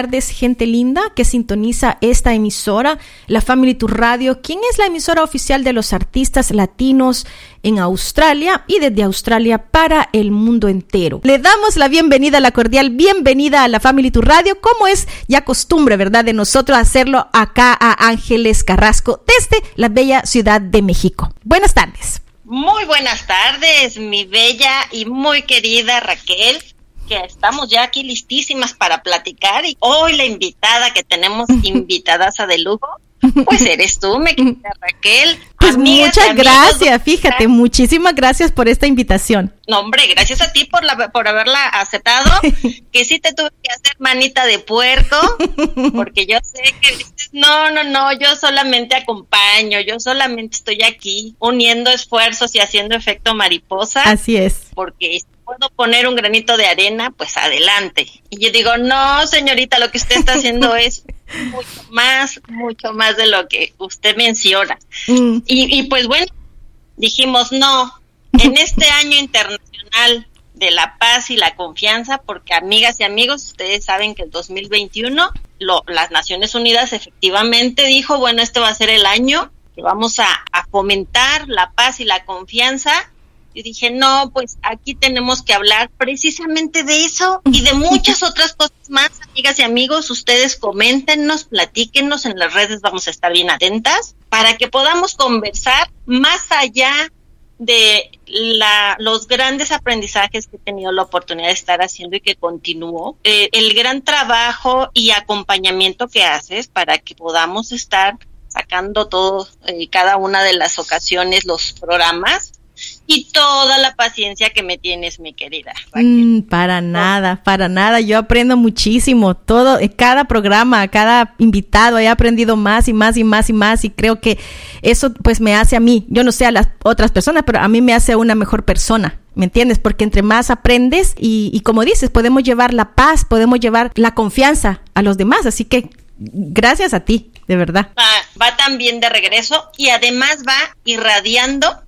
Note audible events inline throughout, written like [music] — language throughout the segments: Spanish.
tardes, gente linda que sintoniza esta emisora, la Family Tour Radio, quien es la emisora oficial de los artistas latinos en Australia y desde Australia para el mundo entero. Le damos la bienvenida, la cordial bienvenida a la Family Tour Radio, como es ya costumbre, ¿verdad?, de nosotros hacerlo acá a Ángeles Carrasco desde la bella Ciudad de México. Buenas tardes. Muy buenas tardes, mi bella y muy querida Raquel que estamos ya aquí listísimas para platicar y hoy la invitada que tenemos, [laughs] invitadaza de lujo, pues eres tú, me querida Raquel. Pues muchas gracias, fíjate, muchísimas gracias por esta invitación. No, hombre, gracias a ti por, la, por haberla aceptado, [laughs] que sí te tuve que hacer manita de puerco, porque yo sé que dices, no, no, no, yo solamente acompaño, yo solamente estoy aquí uniendo esfuerzos y haciendo efecto mariposa. Así es. Porque puedo poner un granito de arena, pues adelante. Y yo digo, no, señorita, lo que usted está haciendo [laughs] es mucho más, mucho más de lo que usted menciona. Mm. Y, y pues bueno, dijimos, no, en este [laughs] año internacional de la paz y la confianza, porque amigas y amigos, ustedes saben que el 2021 lo, las Naciones Unidas efectivamente dijo, bueno, este va a ser el año que vamos a, a fomentar la paz y la confianza y dije, no, pues aquí tenemos que hablar precisamente de eso y de muchas otras cosas más, amigas y amigos. Ustedes coméntenos, platíquenos en las redes, vamos a estar bien atentas para que podamos conversar más allá de la, los grandes aprendizajes que he tenido la oportunidad de estar haciendo y que continúo, eh, el gran trabajo y acompañamiento que haces para que podamos estar sacando todo, eh, cada una de las ocasiones, los programas y toda la paciencia que me tienes, mi querida. Mm, para nada, para nada. Yo aprendo muchísimo. Todo, eh, cada programa, cada invitado, he aprendido más y más y más y más. Y creo que eso, pues, me hace a mí. Yo no sé a las otras personas, pero a mí me hace una mejor persona. ¿Me entiendes? Porque entre más aprendes y, y como dices, podemos llevar la paz, podemos llevar la confianza a los demás. Así que gracias a ti, de verdad. Va, va también de regreso y además va irradiando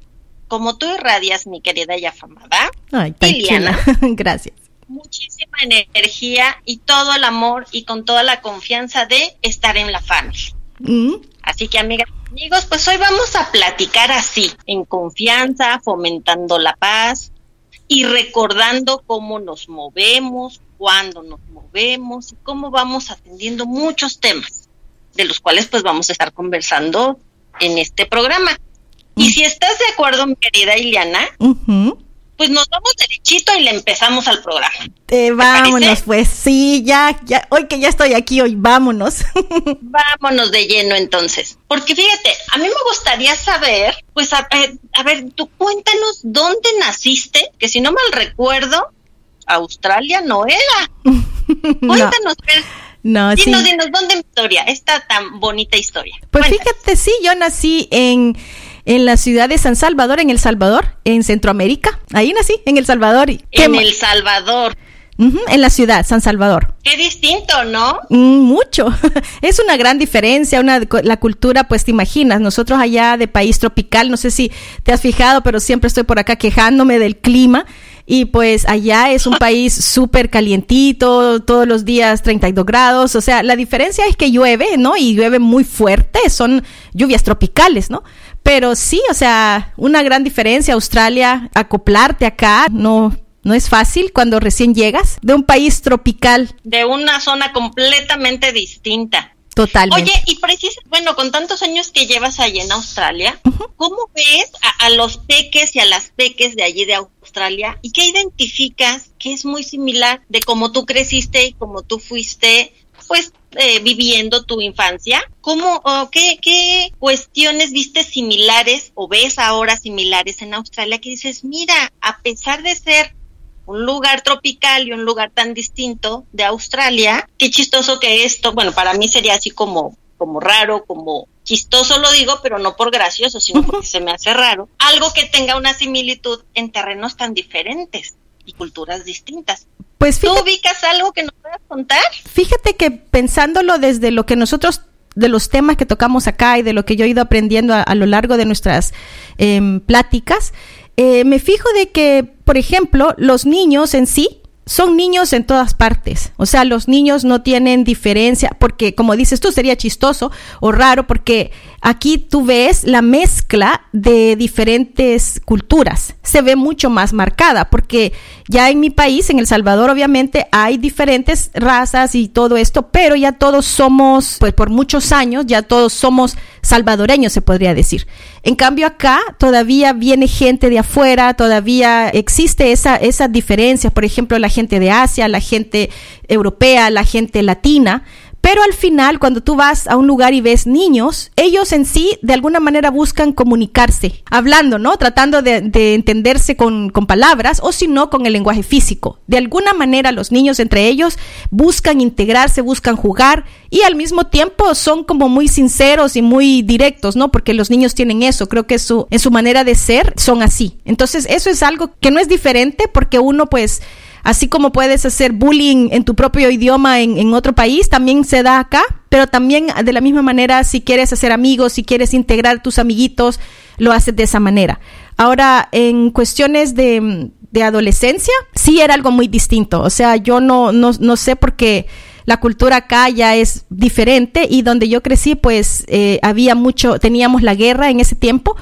como tú irradias, mi querida y afamada, Ay, Liliana, [laughs] gracias. Muchísima energía y todo el amor y con toda la confianza de estar en la familia. Mm. Así que, amigas y amigos, pues hoy vamos a platicar así, en confianza, fomentando la paz y recordando cómo nos movemos, cuándo nos movemos y cómo vamos atendiendo muchos temas, de los cuales pues vamos a estar conversando en este programa. Y si estás de acuerdo, mi querida Iliana, pues nos vamos derechito y le empezamos al programa. Eh, vámonos, pues sí, ya, ya, hoy que ya estoy aquí, hoy vámonos. [laughs] vámonos de lleno entonces. Porque fíjate, a mí me gustaría saber, pues a, a ver, tú cuéntanos dónde naciste, que si no mal recuerdo, Australia no era. [laughs] Cuéntanos, no. dinos, dinos, ¿dónde historia? Esta tan bonita historia. Pues fíjate, sí, yo nací en en la ciudad de San Salvador, en El Salvador, en Centroamérica. Ahí nací, en El Salvador. En El Salvador. en la ciudad, San Salvador. Qué distinto, ¿no? Mm, mucho. [laughs] es una gran diferencia, una, la cultura, pues te imaginas, nosotros allá de país tropical, no sé si te has fijado, pero siempre estoy por acá quejándome del clima. Y pues allá es un país súper calientito, todos los días 32 grados, o sea, la diferencia es que llueve, ¿no? Y llueve muy fuerte, son lluvias tropicales, ¿no? Pero sí, o sea, una gran diferencia, Australia, acoplarte acá, no, no es fácil cuando recién llegas de un país tropical. De una zona completamente distinta. Totalmente. Oye, y precisamente, bueno, con tantos años que llevas allí en Australia, ¿cómo ves a, a, los peques y a las peques de allí de Australia? ¿Y qué identificas que es muy similar de cómo tú creciste y cómo tú fuiste, pues, eh, viviendo tu infancia? ¿Cómo, qué, qué cuestiones viste similares o ves ahora similares en Australia que dices, mira, a pesar de ser un lugar tropical y un lugar tan distinto de Australia, qué chistoso que esto, bueno, para mí sería así como, como raro, como chistoso lo digo, pero no por gracioso, sino porque [laughs] se me hace raro, algo que tenga una similitud en terrenos tan diferentes y culturas distintas. Pues ¿Tú ubicas algo que nos puedas contar? Fíjate que pensándolo desde lo que nosotros de los temas que tocamos acá y de lo que yo he ido aprendiendo a, lo largo de nuestras em, pláticas, eh, me fijo de que, por ejemplo, los niños en sí, son niños en todas partes. O sea, los niños no tienen diferencia, porque como dices tú, sería chistoso o raro, porque aquí tú ves la mezcla de diferentes culturas. Se ve mucho más marcada, porque ya en mi país, en El Salvador, obviamente hay diferentes razas y todo esto, pero ya todos somos, pues por muchos años, ya todos somos salvadoreños, se podría decir. En cambio acá todavía viene gente de afuera, todavía existe esa, esa diferencia, por ejemplo, la gente de Asia, la gente europea, la gente latina, pero al final, cuando tú vas a un lugar y ves niños, ellos en sí de alguna manera buscan comunicarse, hablando, ¿no? Tratando de, entenderse con, palabras o si no con el lenguaje físico. De alguna manera los niños entre ellos buscan integrarse, buscan jugar y al mismo tiempo son como muy sinceros y muy directos, ¿no? Porque los niños tienen eso, creo que su, en su manera de ser son así. Entonces eso es algo que no es diferente porque uno pues Así como puedes hacer bullying en tu propio idioma en, otro país, también se da acá, pero también de la misma manera, si quieres hacer amigos, si quieres integrar tus amiguitos, lo haces de esa manera. Ahora, en cuestiones de, adolescencia, sí era algo muy distinto. O sea, yo no, no, no sé por qué la cultura acá ya es diferente y donde yo crecí pues eh, había mucho, teníamos la guerra en ese tiempo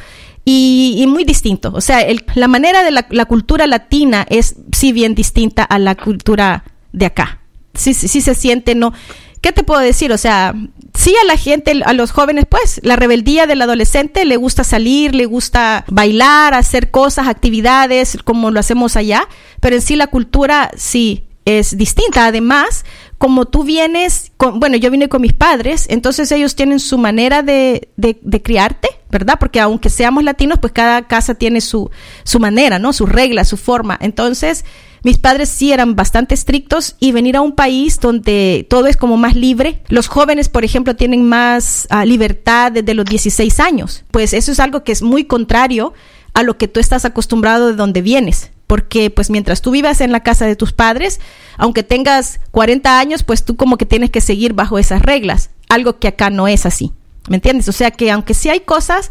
y, muy distinto. O sea, la manera de la, cultura latina es sí bien distinta a la cultura de acá. Sí, sí, sí se siente, ¿no? ¿Qué te puedo decir? O sea, sí a la gente, a los jóvenes, pues, la rebeldía del adolescente le gusta salir, le gusta bailar, hacer cosas, actividades, como lo hacemos allá, pero en sí la cultura sí es distinta. Además, como tú vienes, con, bueno, yo vine con mis padres, entonces ellos tienen su manera de, de, criarte, ¿verdad? Porque aunque seamos latinos, pues cada casa tiene su, su manera, ¿no? Su regla, su forma. Entonces, mis padres sí eran bastante estrictos y venir a un país donde todo es como más libre. Los jóvenes, por ejemplo, tienen más ah, libertad desde los 16 años. Pues eso es algo que es muy contrario a lo que tú estás acostumbrado de donde vienes porque pues mientras tú vivas en la casa de tus padres, aunque tengas 40 años, pues tú como que tienes que seguir bajo esas reglas, algo que acá no es así, ¿me entiendes? O sea que aunque sí hay cosas,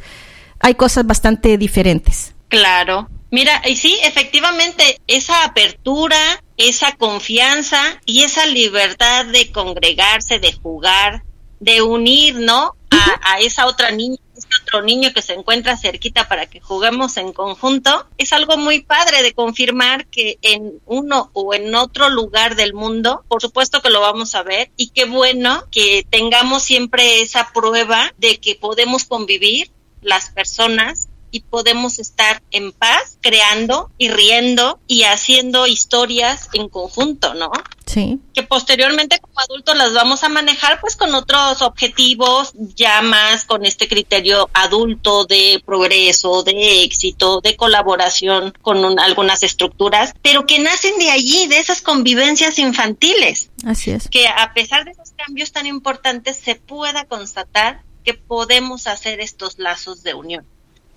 hay cosas bastante diferentes. Claro. Mira, y sí, efectivamente, esa apertura, esa confianza y esa libertad de congregarse, de jugar, de unir, ¿no? A, a esa otra niña otro niño que se encuentra cerquita para que juguemos en conjunto, es algo muy padre de confirmar que en uno o en otro lugar del mundo, por supuesto que lo vamos a ver y qué bueno que tengamos siempre esa prueba de que podemos convivir las personas y podemos estar en paz, creando y riendo y haciendo historias en conjunto, ¿no? Sí. Que posteriormente como adultos las vamos a manejar pues con otros objetivos, ya más con este criterio adulto de progreso, de éxito, de colaboración con algunas estructuras, pero que nacen de allí, de esas convivencias infantiles. Así es. Que a pesar de esos cambios tan importantes se pueda constatar que podemos hacer estos lazos de unión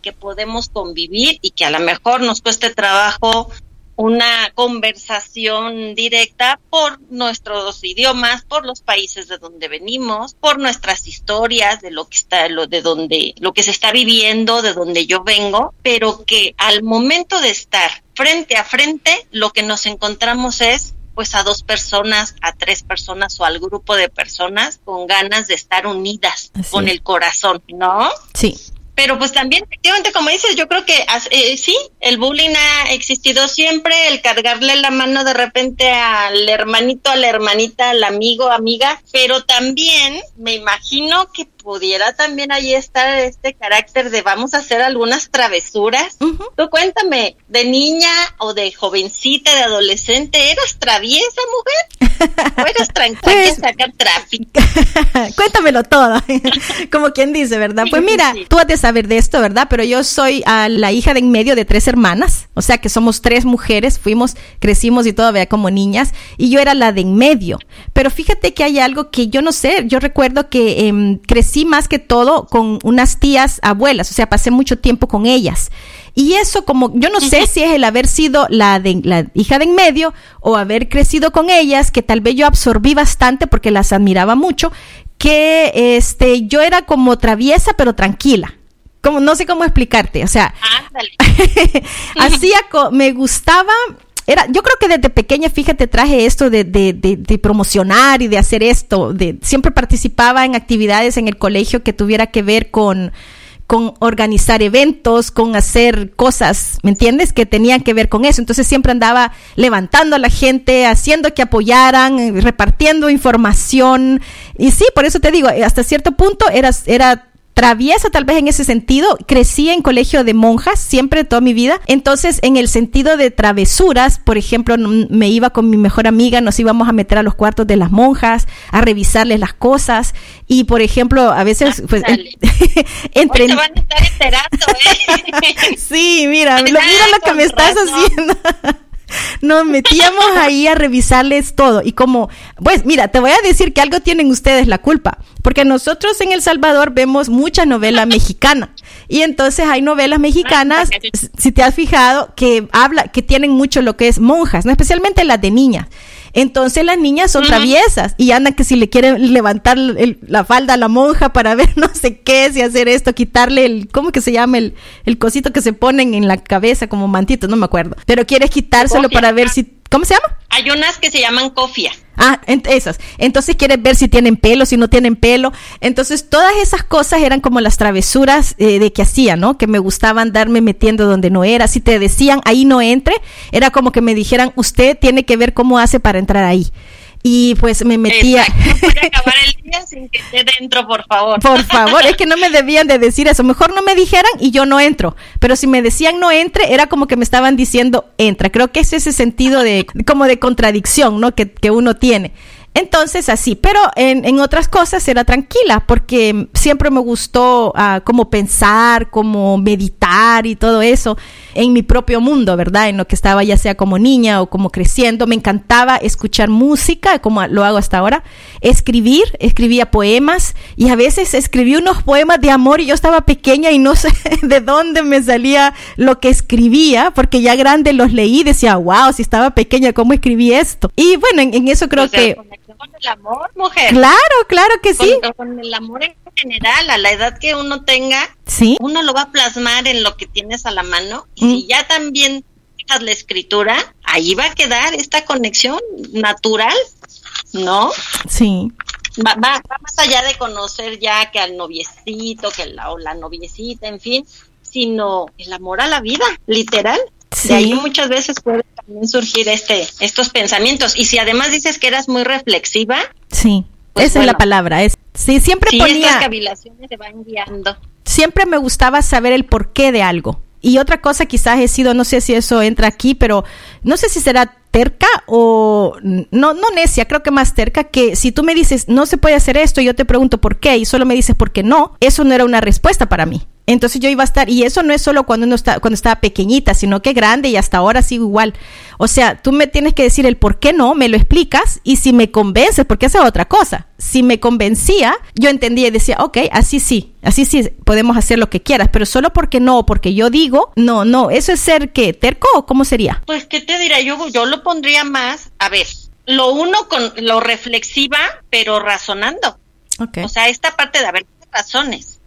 que podemos convivir y que a lo mejor nos cueste trabajo una conversación directa por nuestros idiomas, por los países de donde venimos, por nuestras historias de lo que está lo de donde lo que se está viviendo, de donde yo vengo, pero que al momento de estar frente a frente lo que nos encontramos es pues a dos personas, a tres personas o al grupo de personas con ganas de estar unidas con el corazón, ¿no? Sí. Pero pues también, efectivamente, como dices, yo creo que eh, sí, el bullying ha existido siempre, el cargarle la mano de repente al hermanito, a la hermanita, al amigo, amiga, pero también me imagino que pudiera también ahí estar este carácter de vamos a hacer algunas travesuras. Tú cuéntame, de niña o de jovencita, de adolescente, ¿eras traviesa, mujer? ¿O eras tranquila pues, sacar tráfico? [laughs] Cuéntamelo todo, [laughs] como quien dice, ¿verdad? pues mira, tú has saber de esto, ¿verdad? Pero yo soy a la hija de en medio de tres hermanas, o sea que somos tres mujeres, fuimos, crecimos y todavía como niñas, y yo era la de en medio. Pero fíjate que hay algo que yo no sé, yo recuerdo que eh, crecí más que todo con unas tías abuelas, o sea, pasé mucho tiempo con ellas. Y eso como, yo no sé si es el haber sido la, de, la hija de en medio o haber crecido con ellas, que tal vez yo absorbí bastante porque las admiraba mucho, que este, yo era como traviesa pero tranquila. Como no sé cómo explicarte, o sea, [laughs] hacía, me gustaba era, yo creo que desde pequeña, fíjate, traje esto de, de, de, promocionar y de hacer esto. De, siempre participaba en actividades en el colegio que tuviera que ver con, con organizar eventos, con hacer cosas, ¿me entiendes? Que tenían que ver con eso. Entonces siempre andaba levantando a la gente, haciendo que apoyaran, repartiendo información. Y sí, por eso te digo, hasta cierto punto era, era traviesa tal vez en ese sentido. Crecí en colegio de monjas siempre toda mi vida. Entonces, en el sentido de travesuras, por ejemplo, me iba con mi mejor amiga, nos íbamos a meter a los cuartos de las monjas, a revisarles las cosas. Y, por ejemplo, a veces, ah, pues, [laughs] entre... van a estar enterando, ¿eh? [laughs] sí, mira, [laughs] lo, mira lo que me estás haciendo nos metíamos ahí a revisarles todo. Y como, pues mira, te voy a decir que algo tienen ustedes la culpa, porque nosotros en El Salvador vemos mucha novela mexicana. Y entonces hay novelas mexicanas, si te has fijado, que habla, que tienen mucho lo que es monjas, ¿no? especialmente las de niñas. Entonces las niñas son traviesas y andan que si le quieren levantar la falda a la monja para ver [laughs] no sé qué, si hacer esto, quitarle el, ¿cómo que se llama? El, el cosito que se ponen en la cabeza como mantito, no me acuerdo. Pero quieres quitárselo para ver si ¿Cómo se llama? Hay unas que se llaman cofia. Ah, esas. Entonces quieres ver si tienen pelo, si no tienen pelo. Entonces todas esas cosas eran como las travesuras eh, de que hacía, ¿no? Que me gustaba andarme metiendo donde no era. Si te decían ahí no entre, era como que me dijeran usted tiene que ver cómo hace para entrar ahí y pues me metía. [laughs] Acabar el día sin que esté dentro, por favor. Por favor, es que no me debían de decir eso. Mejor no me dijeran y yo no entro. Pero si me decían no entre, era como que me estaban diciendo entra. Creo que es ese sentido de como de contradicción, ¿no? Que, que uno tiene. Entonces así, pero en, en, otras cosas era tranquila porque siempre me gustó uh, como pensar, como meditar y todo eso en mi propio mundo, ¿verdad? En lo que estaba ya sea como niña o como creciendo. Me encantaba escuchar música, como lo hago hasta ahora, escribir, escribía poemas y a veces escribí unos poemas de amor y yo estaba pequeña y no [laughs] sé de dónde me salía lo que escribía porque ya grande los leí y decía, wow, si estaba pequeña, ¿cómo escribí esto? Y bueno, en, eso creo que con el amor, mujer. Claro, claro que sí. Con, el amor en general, a la edad que uno tenga, ¿Sí? uno lo va a plasmar en lo que tienes a la mano. Y si mm. ya también dejas la escritura, ahí va a quedar esta conexión natural, ¿no? Sí. Va, va, más allá de conocer ya que al noviecito, que la, o la noviecita, en fin, sino el amor a la vida, literal. Sí. De ahí muchas veces puede también surgir este, estos pensamientos. Y si además dices que eras muy reflexiva. Sí, pues esa es la palabra. Es, sí, siempre sí, ponía. Estas cavilaciones se van guiando. Siempre me gustaba saber el porqué de algo. Y otra cosa quizás he sido, no sé si eso entra aquí, pero no sé si será terca o no, no necia, creo que más terca, que si tú me dices no se puede hacer esto y yo te pregunto por qué y solo me dices por qué no, eso no era una respuesta para mí. Entonces yo iba a estar, y eso no es solo cuando uno está, cuando estaba pequeñita, sino que grande y hasta ahora sigo igual. O sea, tú me tienes que decir el por qué no, me lo explicas, y si me convences, porque esa es otra cosa. Si me convencía, yo entendía y decía, ok, así sí, así sí, podemos hacer lo que quieras, pero solo porque no, porque yo digo, no, no, eso es ser que terco o cómo sería. Pues, ¿qué te dirá? Yo, yo lo pondría más, a ver, lo uno con lo reflexiva, pero razonando. Okay. O sea, esta parte de haber razones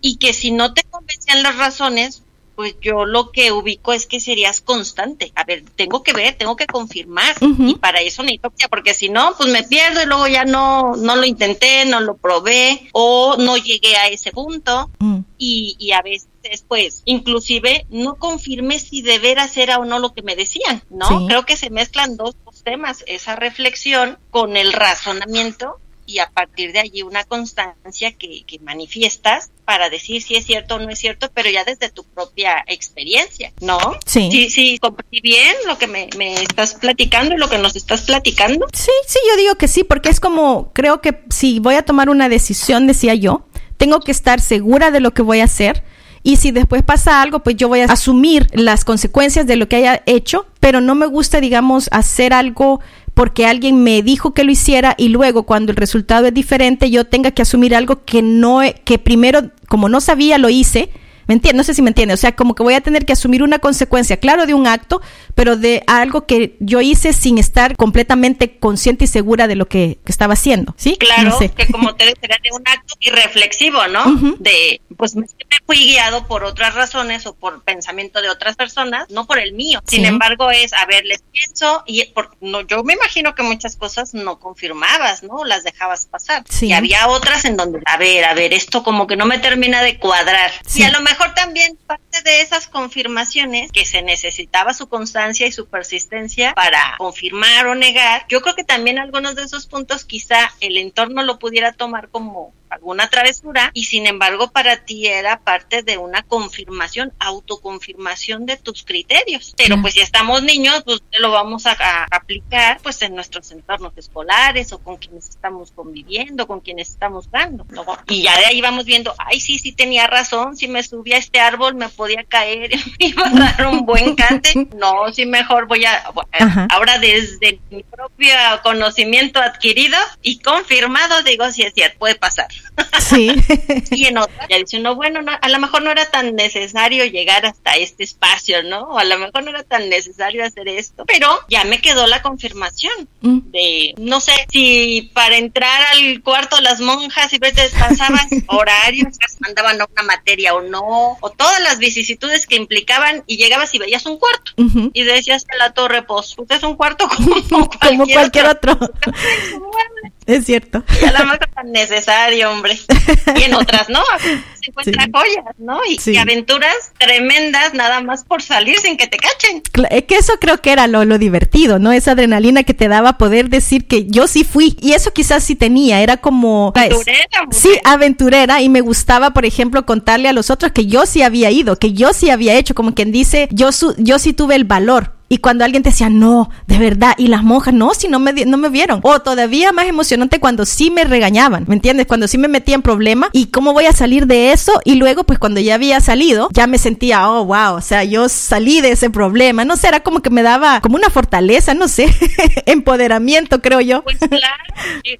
y que si no te convencían las razones, pues yo lo que ubico es que serías constante. A ver, tengo que ver, tengo que confirmar. Y para eso necesito porque si no, pues me pierdo y luego ya no, no lo intenté, no lo probé o no llegué a ese punto. Mm. Y, y a veces pues inclusive no confirmé si de veras era o no lo que me decían, ¿no? Creo que se mezclan dos, dos temas, esa reflexión con el razonamiento y a partir de allí una constancia que, que, manifiestas para decir si es cierto o no es cierto, pero ya desde tu propia experiencia, ¿no? Sí. Sí, sí, comprendí bien lo que me, me, estás platicando y lo que nos estás platicando. Sí, sí, yo digo que sí, porque es como, creo que si voy a tomar una decisión, decía yo, tengo que estar segura de lo que voy a hacer. Y si después pasa algo, pues yo voy a asumir las consecuencias de lo que haya hecho, pero no me gusta, digamos, hacer algo porque alguien me dijo que lo hiciera y luego cuando el resultado es diferente yo tenga que asumir algo que no que primero como no sabía lo hice ¿Me entiendes? No sé si me entiende. O sea, como que voy a tener que asumir una consecuencia, claro, de un acto, pero de algo que yo hice sin estar completamente consciente y segura de lo que, estaba haciendo. ¿Sí? Claro, que como te decía, de un acto irreflexivo, ¿no? De, pues me fui guiado por otras razones o por pensamiento de otras personas, no por el mío. Sin embargo, es, a ver, les pienso y por, no, yo me imagino que muchas cosas no confirmabas, ¿no? Las dejabas pasar. Y había otras en donde, a ver, a ver, esto como que no me termina de cuadrar. Y a lo mejor también parte de esas confirmaciones que se necesitaba su constancia y su persistencia para confirmar o negar, yo creo que también algunos de esos puntos quizá el entorno lo pudiera tomar como alguna travesura y sin embargo para ti era parte de una confirmación, autoconfirmación de tus criterios. Pero pues si estamos niños, pues lo vamos a, aplicar pues en nuestros entornos escolares o con quienes estamos conviviendo, con quienes estamos dando. Y ya de ahí vamos viendo, ay sí, sí tenía razón, si me subía a este árbol me podía caer, [laughs] me iba a dar un buen cante. No, sí mejor voy a, ahora desde mi propio conocimiento adquirido y confirmado, digo, si es cierto, puede pasar. Sí. [laughs] y en otra, ya dice uno, bueno, a lo mejor no era tan necesario llegar hasta este espacio, ¿no? O a lo mejor no era tan necesario hacer esto, pero ya me quedó la confirmación mm. de, no sé, si para entrar al cuarto las monjas y te descansaban horarios, mandaban a una materia o no, o todas las vicisitudes que implicaban y llegabas y veías un cuarto y decías a la torre, pues, usted es un cuarto [laughs] como cualquier, otro. [laughs] Es cierto. Y a lo mejor tan necesario, hombre. [laughs] Y en otras, ¿no? Se encuentran joyas, ¿no? Y, aventuras tremendas nada más por salir sin que te cachen. Es que eso creo que era lo, lo divertido, ¿no? Esa adrenalina que te daba poder decir que yo sí fui. Y eso quizás sí tenía, era como... Aventurera. Sí, aventurera. Y me gustaba, por ejemplo, contarle a los otros que yo sí había ido, que yo sí había hecho, como quien dice, yo, yo sí tuve el valor y cuando alguien te decía, no, de verdad, y las monjas, no, si no me, no me vieron. O todavía más emocionante cuando sí me regañaban, ¿me entiendes? Cuando sí me metía en problemas y cómo voy a salir de eso. Y luego, pues cuando ya había salido, ya me sentía, oh, wow, o sea, yo salí de ese problema. No sé, era como que me daba como una fortaleza, no sé, [laughs] empoderamiento, creo yo. Pues [laughs] claro,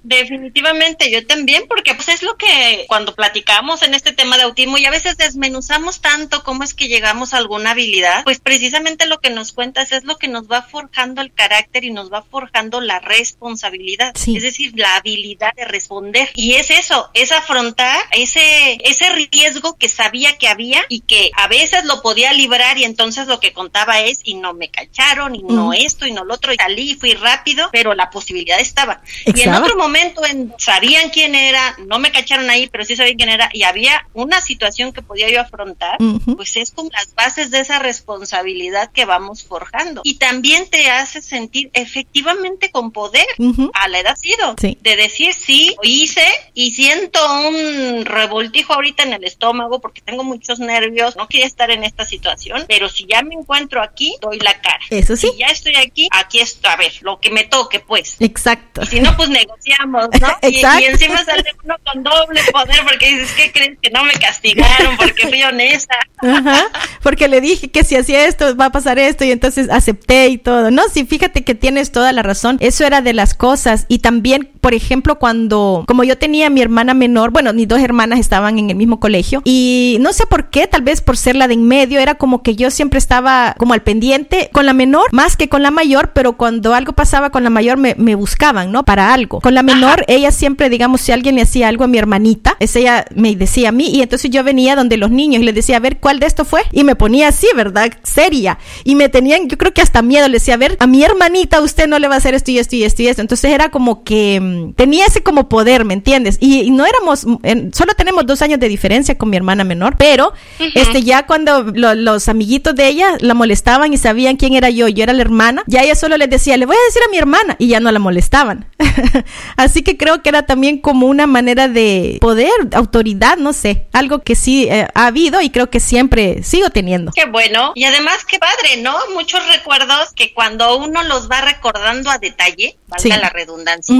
definitivamente, yo también, porque pues es lo que cuando platicamos en este tema de autismo y a veces desmenuzamos tanto cómo es que llegamos a alguna habilidad, pues precisamente lo que nos cuentas es lo que nos va forjando el carácter y nos va forjando la responsabilidad, es decir, la habilidad de responder. Y es eso, es afrontar ese, ese riesgo que sabía que había y que a veces lo podía librar y entonces lo que contaba es y no me cacharon y no esto y no lo otro y salí, fui rápido, pero la posibilidad estaba. Y en otro momento en, sabían quién era, no me cacharon ahí, pero sí sabían quién era y había una situación que podía yo afrontar, pues es con las bases de esa responsabilidad que vamos forjando y también te hace sentir efectivamente con poder a la edad sido de decir sí, hice y siento un revoltijo ahorita en el estómago porque tengo muchos nervios, no quería estar en esta situación, pero si ya me encuentro aquí, doy la cara. Eso sí. Si ya estoy aquí, aquí estoy, a ver, lo que me toque pues. Exacto. Y si no, pues negociamos, ¿no? [laughs] Exacto. Y, encima sale uno con doble poder porque dices, ¿qué crees que no me castigaron porque fui honesta? Ajá, porque le dije que si hacía esto va a pasar esto y entonces acepté y todo. No, sí, fíjate que tienes toda la razón. Eso era de las cosas. Y también, por ejemplo, cuando, como yo tenía mi hermana menor, bueno, mis dos hermanas estaban en el mismo colegio y no sé por qué, tal vez por ser la de en medio, era como que yo siempre estaba como al pendiente con la menor más que con la mayor, pero cuando algo pasaba con la mayor me, me buscaban, ¿no? Para algo. Con la menor, ella siempre, digamos, si alguien le hacía algo a mi hermanita, es ella me decía a mí y entonces yo venía donde los niños y les decía, a ver, ¿cuál de esto fue? Y me ponía así, ¿verdad? Seria. Y me tenían, yo creo que hasta miedo, le decía, a ver, a mi hermanita usted no le va a hacer esto y esto y esto y esto. Entonces era como que mm, tenía ese como poder, ¿me entiendes? Y, no éramos, mm, solo tenemos dos años de diferencia con mi hermana menor, pero este ya cuando los amiguitos de ella la molestaban y sabían quién era yo, yo era la hermana, ya ella solo les decía, le voy a decir a mi hermana y ya no la molestaban. [laughs] Así que creo que era también como una manera de poder, autoridad, no sé, algo que sí eh, ha habido y creo que siempre sigo teniendo. Qué bueno. Y además, qué padre, ¿no? Muchos recuerdos que cuando uno los va recordando a detalle, valga la redundancia,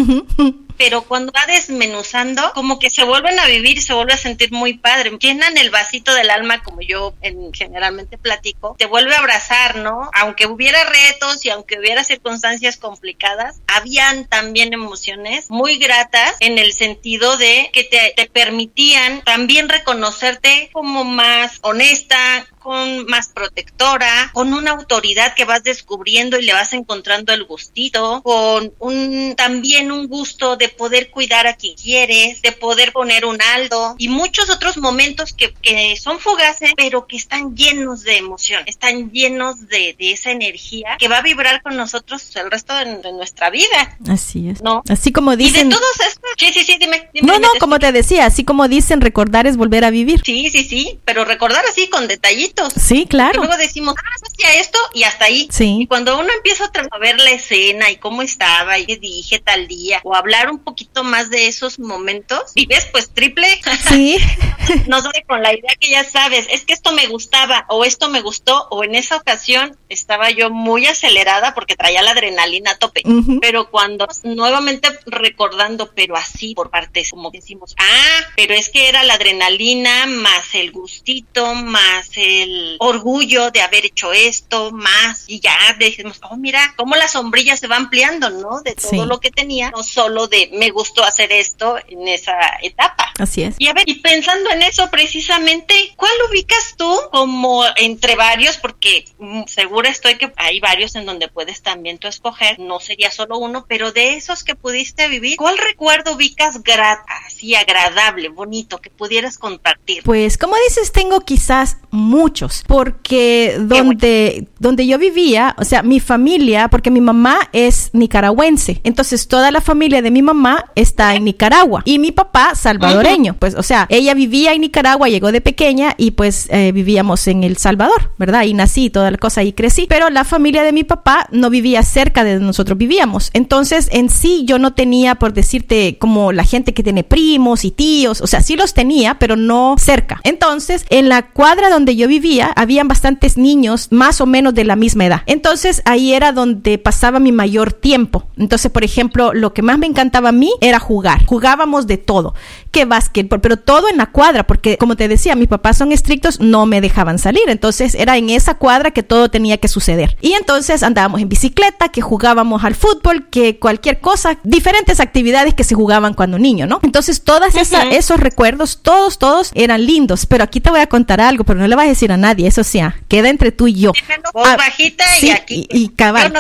pero cuando va desmenuzando, como que se vuelven a vivir se vuelve a sentir muy padre. Llenan el vasito del alma, como yo en, generalmente platico, te vuelve a abrazar, ¿no? Aunque hubiera retos y aunque hubiera circunstancias complicadas, habían también emociones muy gratas en el sentido de que te, te permitían también reconocerte como más honesta, con más protectora, con una autoridad que vas descubriendo y le vas encontrando el gustito, con un también un gusto de poder cuidar a quien quieres, de poder poner un alto y muchos otros momentos que, que son fugaces, pero que están llenos de emoción, están llenos de, de esa energía que va a vibrar con nosotros el resto de, nuestra vida. Así es. ¿No? Así como dicen. Y de todos estos, sí, sí, sí, dime. no, no, como te decía, así como dicen, recordar es volver a vivir. Sí, sí, sí, pero recordar así con detallitos Sí, claro. Luego decimos, ah, hacía esto y hasta ahí. Sí. Y cuando uno empieza a ver la escena y cómo estaba y qué dije tal día, o hablar un poquito más de esos momentos, vives pues triple. Sí. [laughs] no sale con la idea que ya sabes, es que esto me gustaba, o esto me gustó, o en esa ocasión estaba yo muy acelerada porque traía la adrenalina a tope. Pero cuando nuevamente recordando, pero así por partes, como decimos, ah, pero es que era la adrenalina más el gustito, más el el orgullo de haber hecho esto más y ya decimos, oh, mira, cómo la sombrilla se va ampliando, ¿no? De todo lo que tenía, no solo de me gustó hacer esto en esa etapa. Así es. Y a ver, y pensando en eso precisamente, ¿cuál ubicas tú como entre varios? Porque mm, segura estoy que hay varios en donde puedes también tú escoger, no sería solo uno, pero de esos que pudiste vivir, ¿cuál recuerdo ubicas grata, así agradable, bonito, que pudieras compartir? Pues como dices, tengo quizás muchos. Porque donde, donde yo vivía, o sea, mi familia, porque mi mamá es nicaragüense, entonces toda la familia de mi mamá está en Nicaragua. Y mi papá salvadoreño, pues, o sea, ella vivía en Nicaragua, llegó de pequeña y pues eh, vivíamos en El Salvador, ¿verdad? Y nací, toda la cosa, y crecí, pero la familia de mi papá no vivía cerca de donde nosotros vivíamos, entonces en sí yo no tenía, por decirte, como la gente que tiene primos y tíos, o sea, sí los tenía, pero no cerca. Entonces, en la cuadra donde yo vivía, habían bastantes niños más o menos de la misma edad. Entonces ahí era donde pasaba mi mayor tiempo. Entonces, por ejemplo, lo que más me encantaba a mí era jugar. Jugábamos de todo, que básquetbol, pero todo en la cuadra, porque como te decía, mis papás son estrictos, no me dejaban salir. Entonces era en esa cuadra que todo tenía que suceder. Y entonces andábamos en bicicleta, que jugábamos al fútbol, que cualquier cosa, diferentes actividades que se jugaban cuando niño, ¿no? Entonces todas esos recuerdos, todos, todos eran lindos. Pero aquí te voy a contar algo, pero no le vas a decir a nadie, eso sea, queda entre tú y yo. Ah, bajita y aquí. Y, cabal.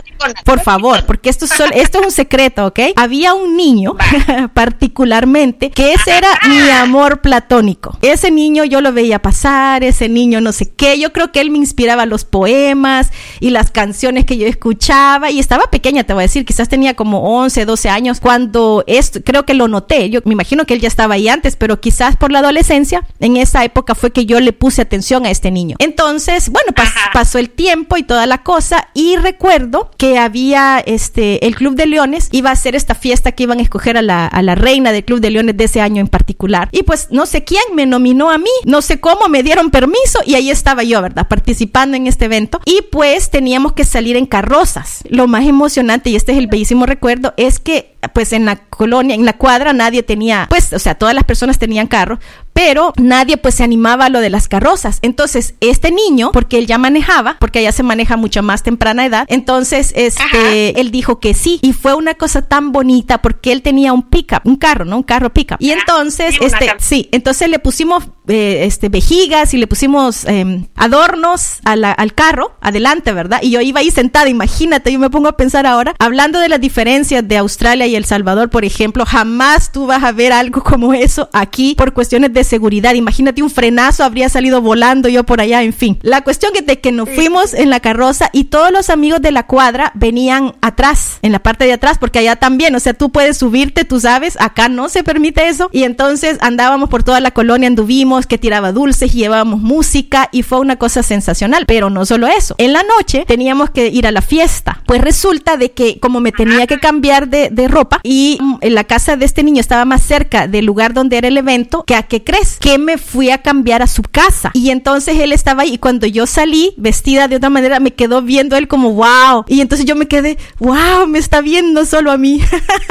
por favor, porque esto es, esto es un secreto, ¿ok? [laughs] Había un niño, [laughs] particularmente, que ese era mi amor platónico. Ese niño yo lo veía pasar, ese niño no sé qué. Yo creo que él me inspiraba los poemas y las canciones que yo escuchaba. Y estaba pequeña, te voy a decir, quizás tenía como 11, 12 años cuando esto, creo que lo noté. Yo me imagino que él ya estaba ahí antes, pero quizás por la adolescencia, en esa época fue que yo le puse atención a este niño. Entonces, bueno, pasó el tiempo y toda la cosa y recuerdo que había este el Club de Leones iba a hacer esta fiesta que iban a escoger a la, a la reina del Club de Leones de ese año en particular. Y pues no sé quién me nominó a mí, no sé cómo me dieron permiso y ahí estaba yo, ¿verdad? Participando en este evento y pues teníamos que salir en carrozas. Lo más emocionante y este es el bellísimo recuerdo es que pues en la colonia, en la cuadra nadie tenía, pues, o sea, todas las personas tenían carro, pero nadie pues se animaba a lo de las carrozas. Entonces, este niño, porque él ya manejaba, porque allá se maneja mucho más temprana edad, entonces este él dijo que sí y fue una cosa tan bonita porque él tenía un pickup, un carro, ¿no? Un carro pickup. Y entonces este sí, entonces le pusimos eh, este vejigas y le pusimos em, adornos al carro adelante, ¿verdad? Y yo iba ahí sentada, imagínate, yo me pongo a pensar ahora, hablando de las diferencias de Australia y El Salvador, por ejemplo, jamás tú vas a ver algo como eso aquí por cuestiones de seguridad. Imagínate un frenazo, habría salido volando yo por allá, en fin. La cuestión es de que nos fuimos en la carroza y todos los amigos de la cuadra venían atrás, en la parte de atrás, porque allá también, o sea, tú puedes subirte, tú sabes, acá no se permite eso. Y entonces andábamos por toda la colonia, anduvimos, que tiraba dulces, llevábamos música y fue una cosa sensacional. Pero no solo eso, en la noche teníamos que ir a la fiesta. Pues resulta de que como me tenía que cambiar de, de ropa, y mm, en la casa de este niño estaba más cerca del lugar donde era el evento que a qué crees que me fui a cambiar a su casa. Y entonces él estaba ahí y cuando yo salí vestida de otra manera me quedó viendo él como wow y entonces yo me quedé wow me está viendo solo a mí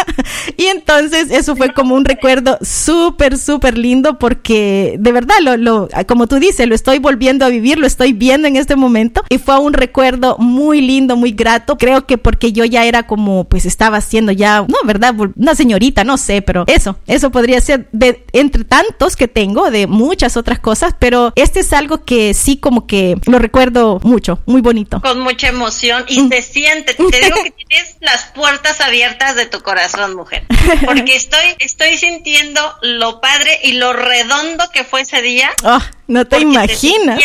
[laughs] y entonces eso fue como un recuerdo súper súper lindo porque de verdad lo, lo como tú dices lo estoy volviendo a vivir lo estoy viendo en este momento y fue un recuerdo muy lindo muy grato. Creo que porque yo ya era como pues estaba haciendo ya no verdad una señorita no sé pero eso eso podría ser de entre tantos que tengo de muchas otras cosas pero este es algo que sí como que lo recuerdo mucho muy bonito. Con mucha emoción y se siente. Te digo que tienes las puertas abiertas de tu corazón mujer porque [laughs] estoy estoy sintiendo lo padre y lo redondo que fue ese día. Oh, no te imaginas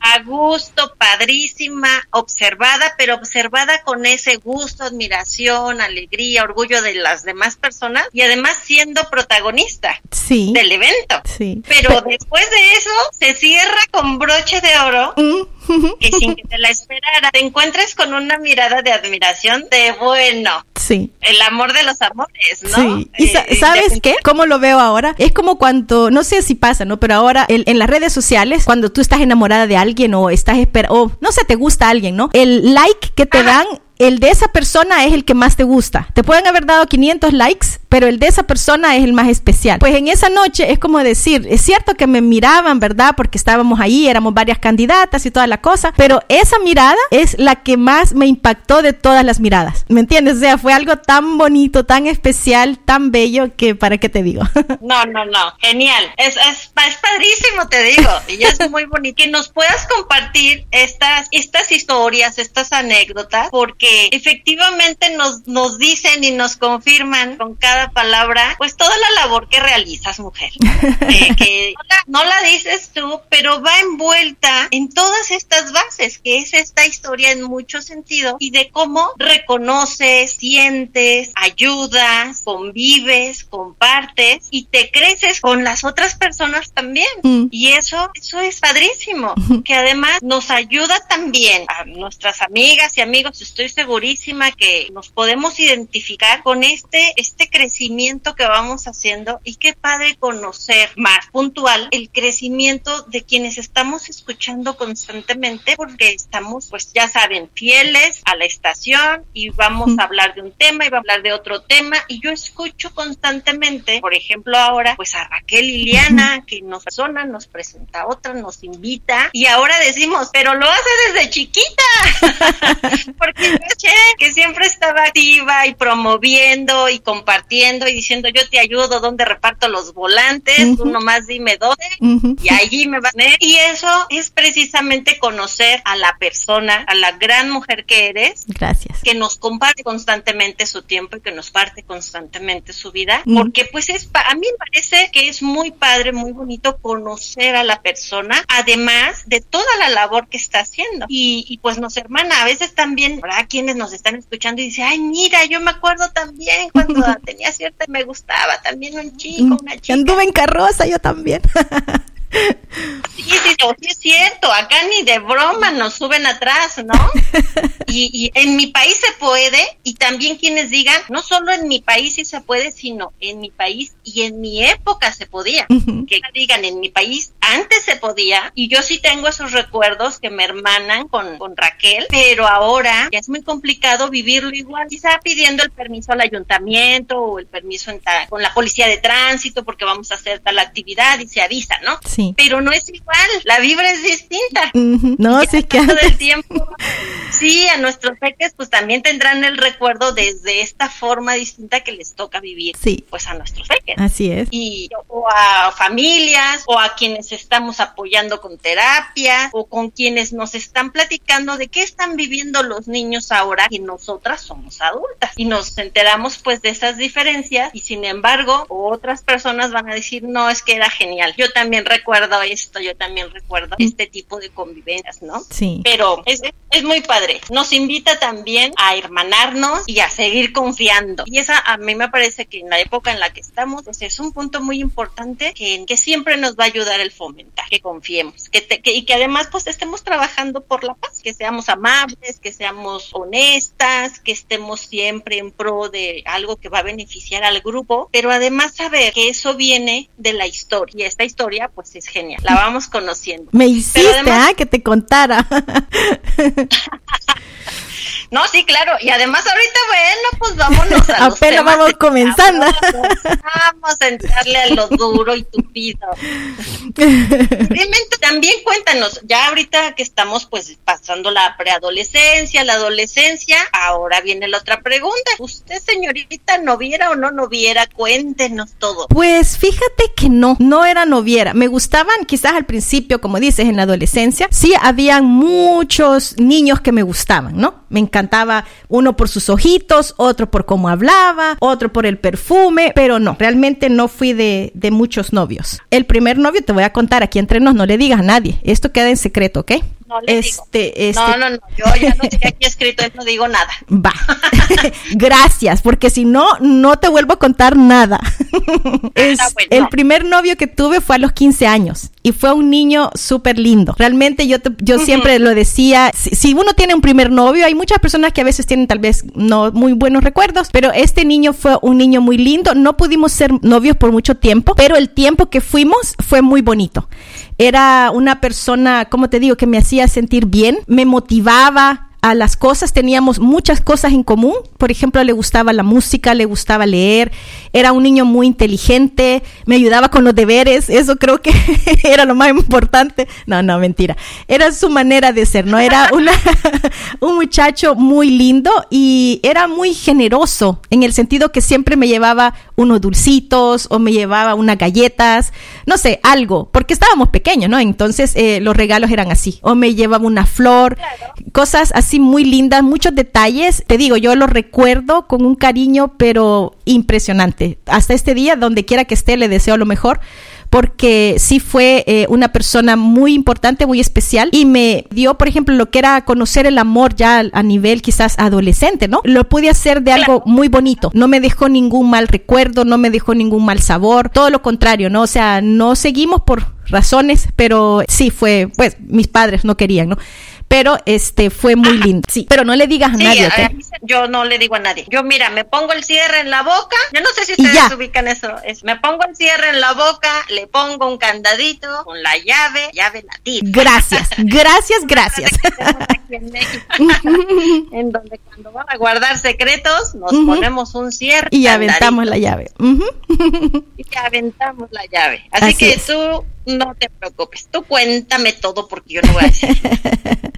a gusto padrísima observada pero observada con ese gusto admiración alegría orgullo de las demás personas y además siendo protagonista sí. del evento. Sí. Pero después de eso se cierra con broche de oro y sin que te la esperara, te encuentres con una mirada de admiración de bueno. Sí. El amor de los amores, ¿no? Sí. ¿Y eh, sabes qué? ¿Cómo lo veo ahora? Es como cuando, no sé si pasa, ¿no? Pero ahora en las redes sociales, cuando tú estás enamorada de alguien o estás esperando, o no sé, te gusta alguien, ¿no? El like que te dan el de esa persona es el que más te gusta. Te pueden haber dado 500 likes, pero el de esa persona es el más especial. Pues en esa noche es como decir, es cierto que me miraban, ¿verdad? Porque estábamos ahí, éramos varias candidatas y toda la cosa, pero esa mirada es la que más me impactó de todas las miradas. ¿Me entiendes? O sea, fue algo tan bonito, tan especial, tan bello que para qué te digo. [laughs] No, no, no, genial. Es, padrísimo, te digo. Y es muy bonito que nos puedas compartir estas, estas historias, estas anécdotas, porque efectivamente nos, nos dicen y nos confirman con cada palabra, pues toda la labor que realizas, mujer. [laughs] Eh, que no la, dices tú, pero va envuelta en todas estas bases, que es esta historia en mucho sentido y de cómo reconoces, sientes, ayudas, convives, compartes y te creces con las otras personas también. Mm. Y eso, eso es padrísimo, que además nos ayuda también a nuestras amigas y amigos, estoy segurísima que nos podemos identificar con este, este crecimiento que vamos haciendo y qué padre conocer más puntual el crecimiento de quienes estamos escuchando constantemente porque estamos, pues ya saben, fieles a la estación y vamos a hablar de un tema y va a hablar de otro tema. Y yo escucho constantemente, por ejemplo ahora, pues a Raquel Liliana que nos persona, nos presenta otra, nos invita. Y ahora decimos, pero lo hace desde chiquita [laughs] porque que siempre estaba activa y promoviendo y compartiendo y diciendo yo te ayudo, donde reparto los volantes, uno más dime dónde y allí me va a tener. Y eso es precisamente conocer a la persona, a la gran mujer que eres. Gracias. Que nos comparte constantemente su tiempo y que nos parte constantemente su vida, porque pues es, a mí me parece que es muy padre, muy bonito conocer a la persona, además de toda la labor que está haciendo. Y, y pues nos hermana, a veces también, habrá quienes nos están escuchando y dicen, ay, mira, yo me acuerdo también cuando [laughs] tenía cierta me gustaba también un chico, una chica. Anduve en carroza yo también. [laughs] Sí, sí, sí, es cierto, acá ni de broma nos suben atrás, ¿no? [laughs] Y, en mi país se puede, y también quienes digan, no solo en mi país sí se puede, sino en mi país y en mi época se podía. Que digan, en mi país antes se podía, y yo sí tengo esos recuerdos que me hermanan con, con Raquel, pero ahora ya es muy complicado vivirlo igual, quizá pidiendo el permiso al ayuntamiento o el permiso con la policía de tránsito porque vamos a hacer tal actividad y se avisa, ¿no? Sí. Pero no es igual, la vibra es distinta. No, sí que todo el tiempo. [laughs] Sí, a nuestros peques pues también tendrán el recuerdo desde esta forma distinta que les toca vivir. Sí. Pues a nuestros peques. Así es. Y o a familias o a quienes estamos apoyando con terapia o con quienes nos están platicando de qué están viviendo los niños ahora y nosotras somos adultas y nos enteramos pues de esas diferencias y sin embargo otras personas van a decir no es que era genial. Yo también recuerdo esto, yo también recuerdo este tipo de convivencias, ¿no? Sí. Pero es, es muy padre. Nos invita también a hermanarnos y a seguir confiando. Y esa a mí me parece que en la época en la que estamos, pues es un punto muy importante que, que siempre nos va a ayudar el fomentar, que confiemos, que, y que además pues estemos trabajando por la paz, que seamos amables, que seamos honestas, que estemos siempre en pro de algo que va a beneficiar al grupo, pero además saber que eso viene de la historia y esta historia pues es genial, la vamos conociendo. Me hiciste, ¿ah? Que te contara. [laughs] No, sí, claro. Y además ahorita, bueno, pues vámonos a [laughs] los Apenas vamos comenzando. Vamos a entrarle a lo duro y tupido. también cuéntanos, ya ahorita que estamos pues pasando la preadolescencia, la adolescencia, ahora viene la otra pregunta. ¿Usted, señorita, noviera o no noviera? Cuéntenos todo. Pues fíjate que no, no era noviera. Me quizás al principio, como dices, en la adolescencia. Sí, habían muchos niños que me gustaban, ¿no? Me encantaba uno por sus ojitos, otro por cómo hablaba, otro por el perfume, pero no, realmente no fui de, de muchos novios. El primer novio, te voy a contar aquí entre nos, no le digas a nadie, esto queda en secreto, ¿ok? No este, este, No, no, no, yo ya no sé aquí escrito, [laughs] no digo nada. Va. [laughs] Gracias, porque si no, no te vuelvo a contar nada. [laughs] es, El primer novio que tuve fue a los 15 años y fue un niño súper lindo. Realmente yo, yo siempre lo decía, si, uno tiene un primer novio, hay muchas personas que a veces tienen tal vez no muy buenos recuerdos, pero este niño fue un niño muy lindo. No pudimos ser novios por mucho tiempo, pero el tiempo que fuimos fue muy bonito. Era una persona, como te digo, que me hacía sentir bien, me motivaba, a las cosas, teníamos muchas cosas en común. Por ejemplo, le gustaba la música, le gustaba leer, era un niño muy inteligente, me ayudaba con los deberes, eso creo que [laughs] era lo más importante. No, no, mentira. Era su manera de ser, ¿no? Era una, [laughs] un muchacho muy lindo y era muy generoso en el sentido que siempre me llevaba unos dulcitos o me llevaba unas galletas, no sé, algo, porque estábamos pequeños, ¿no? Entonces eh, los regalos eran así, o me llevaba una flor, cosas así muy lindas, muchos detalles. Te digo, yo lo recuerdo con un cariño, pero impresionante. Hasta este día, donde quiera que esté, le deseo lo mejor porque sí fue eh, una persona muy importante, muy especial y me dio, por ejemplo, lo que era conocer el amor ya a nivel quizás adolescente, ¿no? Lo pude hacer de algo muy bonito, no me dejó ningún mal recuerdo, no me dejó ningún mal sabor, todo lo contrario, ¿no? O sea, no seguimos por razones, pero sí fue, pues mis padres no querían, ¿no? Pero este fue muy lindo. Sí, pero no le digas a nadie, Yo no le digo a nadie. Yo, mira, me pongo el cierre en la boca. Yo no sé si ustedes ubican eso. Es, me pongo el cierre en la boca, le pongo un candadito con la llave, llave latina. Gracias, [laughs] gracias, gracias. [laughs] en donde cuando van a guardar secretos, nos ponemos un cierre. Y aventamos la llave. Y aventamos la llave. Así, que tú no te preocupes. Tú cuéntame todo porque yo no voy a decir. [laughs]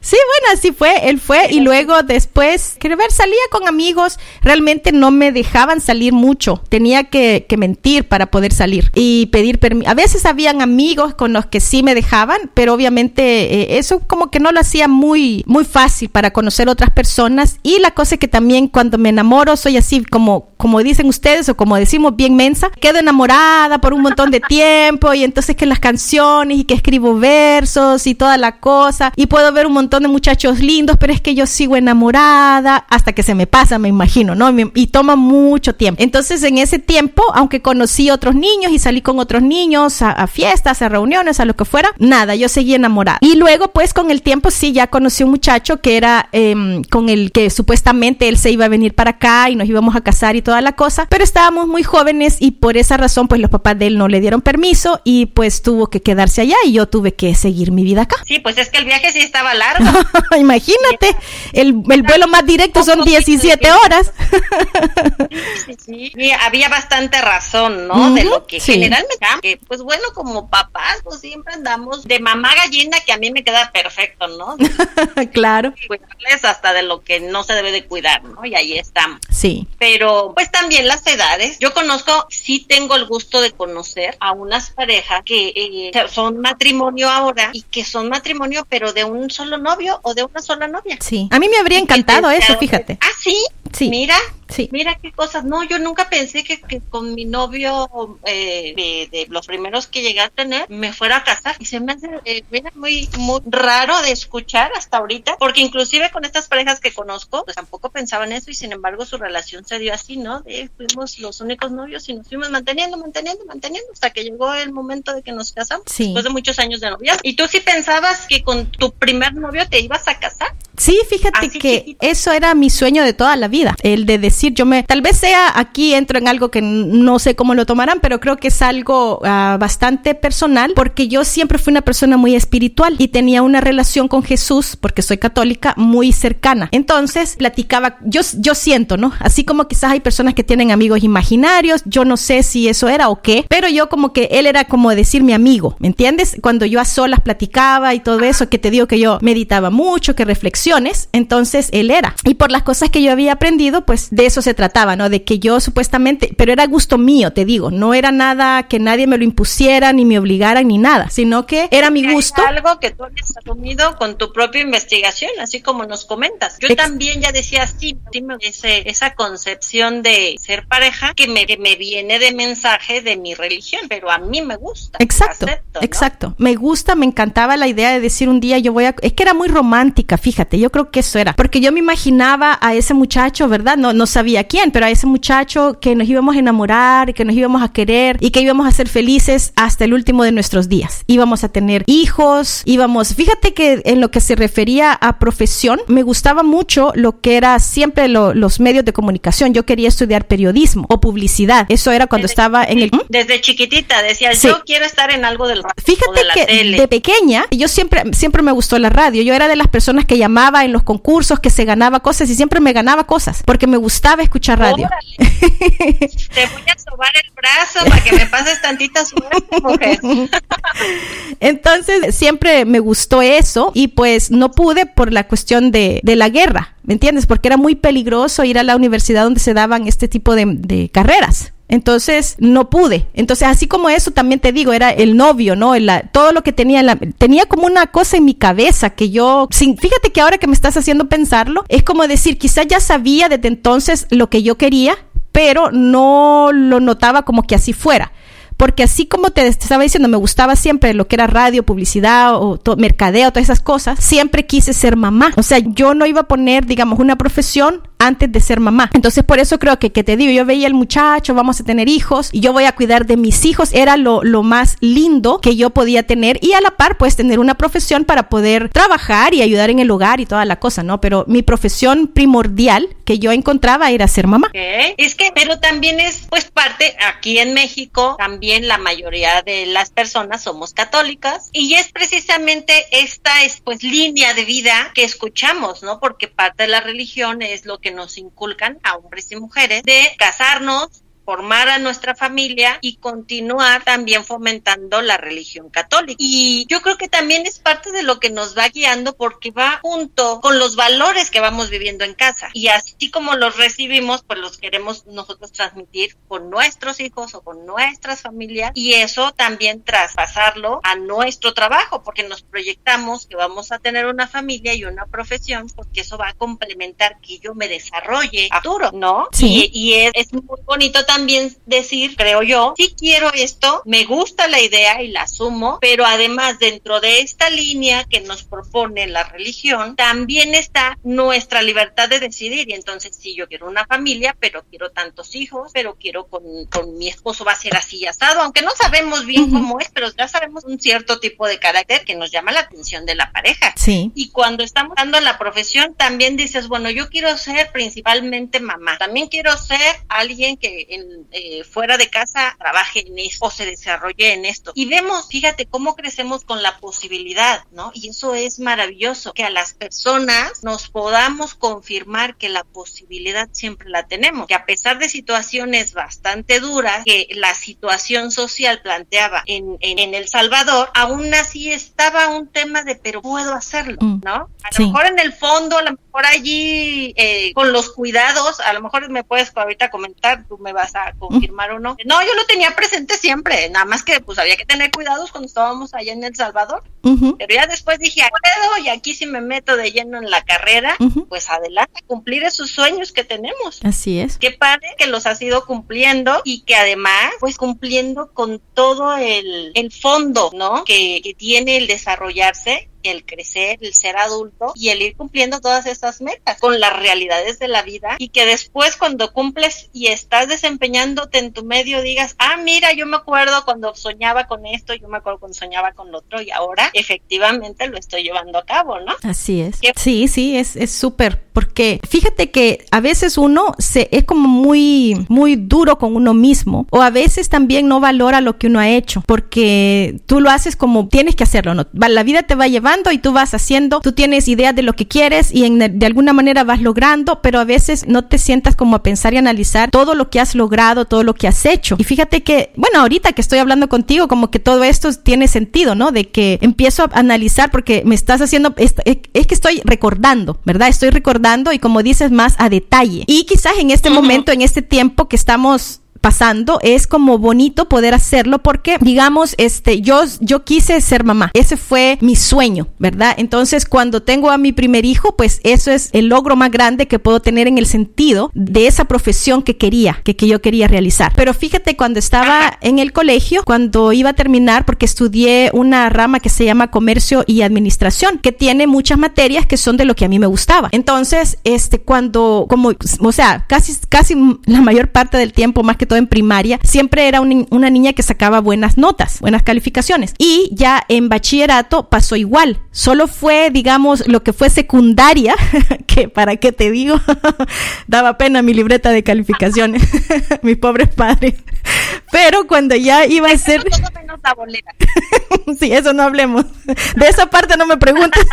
Sí, bueno, así fue, él fue y luego después, quiero ver, salía con amigos, realmente no me dejaban salir mucho, tenía que, mentir para poder salir y pedir permiso. A veces habían amigos con los que sí me dejaban, pero obviamente eh, eso como que no lo hacía muy, muy fácil para conocer otras personas y la cosa es que también cuando me enamoro soy así como, como dicen ustedes o como decimos bien mensa, quedo enamorada por un montón de [laughs] tiempo y entonces que las canciones y que escribo versos y toda la cosa y puedo ver un montón de muchachos lindos, pero es que yo sigo enamorada hasta que se me pasa, me imagino, ¿no? Y toma mucho tiempo. Entonces, en ese tiempo, aunque conocí otros niños y salí con otros niños a, fiestas, a reuniones, a lo que fuera, nada, yo seguí enamorada. Y luego, pues, con el tiempo, sí, ya conocí un muchacho que era em, con el que supuestamente él se iba a venir para acá y nos íbamos a casar y toda la cosa, pero estábamos muy jóvenes y por esa razón, pues, los papás de él no le dieron permiso y pues tuvo que quedarse allá y yo tuve que seguir mi vida acá. Sí, pues es que el viaje sí estaba largo. [laughs] Imagínate, el, vuelo más directo son 17 horas. sí, sí, había bastante razón, ¿no? de lo que generalmente, pues bueno, como papás, pues siempre andamos de mamá gallina, que a mí me queda perfecto, ¿no? [laughs] claro. Cuidarles hasta de lo que no se debe de cuidar, ¿no? Y ahí estamos. Sí. Pero, pues también las edades. Yo conozco, sí tengo el gusto de conocer a unas parejas que eh, son matrimonio ahora y que son matrimonio, pero de un solo novio o de una sola novia. Sí, a mí me habría encantado eso, fíjate. Ah, sí. Sí. Mira, sí. mira qué cosas. No, yo nunca pensé que, con mi novio eh, de, los primeros que llegué a tener me fuera a casar. Y se me hace eh, muy, muy raro de escuchar hasta ahorita, porque inclusive con estas parejas que conozco, pues tampoco pensaban eso y sin embargo su relación se dio así, ¿no? De, fuimos los únicos novios y nos fuimos manteniendo, manteniendo, manteniendo hasta que llegó el momento de que nos casamos, después de muchos años de novia. ¿Y tú sí pensabas que con tu primer novio te ibas a casar? Sí, fíjate que eso era mi sueño de toda la vida, el de decir, yo me, tal vez sea aquí entro en algo que no sé cómo lo tomarán, pero creo que es algo ah, bastante personal, porque yo siempre fui una persona muy espiritual y tenía una relación con Jesús, porque soy católica, muy cercana. Entonces, platicaba, yo, yo siento, ¿no? Así como quizás hay personas que tienen amigos imaginarios, yo no sé si eso era o qué, pero yo como que él era como decir mi amigo, ¿me entiendes? Cuando yo a solas platicaba y todo eso, que te digo que yo meditaba mucho, que reflexiones, entonces él era. Y por las cosas que yo había aprendido, pues de eso se trataba, ¿no? De que yo supuestamente, pero era gusto mío, te digo, no era nada que nadie me lo impusiera, ni me obligara, ni nada, sino que era mi gusto. Algo que tú habías asumido con tu propia investigación, así como nos comentas. Yo también ya decía, sí, ese, esa concepción de ser pareja que me, me viene de mensaje de mi religión, pero a mí me gusta. Exacto, exacto. Me gusta, me encantaba la idea de decir un día yo voy a... Es que era muy romántica, fíjate, yo creo que eso era, porque yo me imaginaba a ese muchacho, ¿verdad? No, no sabía quién, pero a ese muchacho que nos íbamos a enamorar, que nos íbamos a querer y que íbamos a ser felices hasta el último de nuestros días. Íbamos a tener hijos, íbamos... Fíjate que en lo que se refería a profesión, me gustaba mucho lo que era siempre los medios de comunicación. Yo quería estudiar periodismo o publicidad. Eso era cuando estaba en el... Desde chiquitita decía, yo quiero estar en algo del radio. Fíjate que de pequeña, yo siempre, siempre me gustó la radio. Yo era de las personas que llamaba en los concursos, que se ganaba cosas y siempre me ganaba cosas, porque me gustaba escuchar radio. Te voy a sobar el brazo para que me pases tantita suerte, mujer. [laughs] Entonces, siempre me gustó eso y pues no pude por la cuestión de, de la guerra, ¿me entiendes? Porque era muy peligroso ir a la universidad donde se daban este tipo de, de carreras. Entonces no pude. Entonces así como eso también te digo, era el novio, ¿no? todo lo que tenía, la, tenía como una cosa en mi cabeza que yo, sin, fíjate que ahora que me estás haciendo pensarlo, es como decir, quizás ya sabía desde entonces lo que yo quería, pero no lo notaba como que así fuera porque así como te, estaba diciendo, me gustaba siempre lo que era radio, publicidad o mercadeo, todas esas cosas, siempre quise ser mamá. O sea, yo no iba a poner, digamos, una profesión antes de ser mamá. Entonces, por eso creo que, que te digo, yo veía el muchacho, vamos a tener hijos y yo voy a cuidar de mis hijos. Era lo, lo más lindo que yo podía tener y a la par, pues, tener una profesión para poder trabajar y ayudar en el hogar y toda la cosa, ¿no? Pero mi profesión primordial que yo encontraba era ser mamá. Es que, pero también es, pues, parte, aquí en México, también la mayoría de las personas somos católicas y es precisamente esta pues línea de vida que escuchamos, ¿no? Porque parte de la religión es lo que nos inculcan a hombres y mujeres de casarnos, formar a nuestra familia y continuar también fomentando la religión católica. Y yo creo que también es parte de lo que nos va guiando porque va junto con los valores que vamos viviendo en casa. Y así como los recibimos, pues los queremos nosotros transmitir con nuestros hijos o con nuestras familias y eso también traspasarlo a nuestro trabajo porque nos proyectamos que vamos a tener una familia y una profesión porque eso va a complementar que yo me desarrolle a futuro, ¿no? Sí. Y, es, es muy bonito también decir, creo yo, si quiero esto, me gusta la idea y la asumo, pero además dentro de esta línea que nos propone la religión, también está nuestra libertad de decidir. Y entonces, si yo quiero una familia, pero quiero tantos hijos, pero quiero con, con mi esposo va a ser así asado, aunque no sabemos bien cómo es, pero ya sabemos un cierto tipo de carácter que nos llama la atención de la pareja. Sí. Y cuando estamos dando la profesión, también dices, bueno, yo quiero ser principalmente mamá, también quiero ser alguien que en eh, fuera de casa trabaje en esto o se desarrolle en esto. Y vemos, fíjate, cómo crecemos con la posibilidad, ¿no? Y eso es maravilloso, que a las personas nos podamos confirmar que la posibilidad siempre la tenemos, que a pesar de situaciones bastante duras que la situación social planteaba en, en, El Salvador, aún así estaba un tema de, pero puedo hacerlo, mm, ¿no? A lo mejor en el fondo, a lo mejor allí, eh, con los cuidados, a lo mejor me puedes ahorita comentar, tú me vas a confirmar o no. No, yo lo tenía presente siempre, nada más que pues había que tener cuidados cuando estábamos allá en El Salvador. Pero ya después dije, puedo y aquí si me meto de lleno en la carrera, pues adelante, cumplir esos sueños que tenemos. Así es. Qué padre que los has ido cumpliendo y que además, pues cumpliendo con todo el, el fondo, ¿no? Que, que tiene el desarrollarse el crecer, el ser adulto y el ir cumpliendo todas estas metas con las realidades de la vida y que después cuando cumples y estás desempeñándote en tu medio digas, ah, mira, yo me acuerdo cuando soñaba con esto, yo me acuerdo cuando soñaba con lo otro y ahora efectivamente lo estoy llevando a cabo, ¿no? Así es. Sí, sí, es súper, porque fíjate que a veces uno se es como muy, muy duro con uno mismo o a veces también no valora lo que uno ha hecho porque tú lo haces como tienes que hacerlo, ¿no? La vida te va a llevar y tú vas haciendo, tú tienes ideas de lo que quieres y en, de alguna manera vas logrando, pero a veces no te sientas como a pensar y analizar todo lo que has logrado, todo lo que has hecho. Y fíjate que, bueno, ahorita que estoy hablando contigo, como que todo esto tiene sentido, ¿no? De que empiezo a analizar porque me estás haciendo, es, es que estoy recordando, ¿verdad? Estoy recordando y como dices más a detalle. Y quizás en este momento, en este tiempo que estamos pasando, es como bonito poder hacerlo porque, digamos, este, yo, yo quise ser mamá. Ese fue mi sueño, ¿verdad? Entonces, cuando tengo a mi primer hijo, pues eso es el logro más grande que puedo tener en el sentido de esa profesión que quería, que, que yo quería realizar. Pero fíjate, cuando estaba en el colegio, cuando iba a terminar, porque estudié una rama que se llama comercio y administración, que tiene muchas materias que son de lo que a mí me gustaba. Entonces, este, cuando, como, o sea, casi, casi la mayor parte del tiempo, más que en primaria, siempre era una niña que sacaba buenas notas, buenas calificaciones. Y ya en bachillerato pasó igual. Solo fue, digamos, lo que fue secundaria, [laughs] que para qué te digo, [laughs] daba pena mi libreta de calificaciones, [laughs] mis pobres padres. Pero cuando ya iba a ser... sí, eso no hablemos. De esa parte no me preguntes.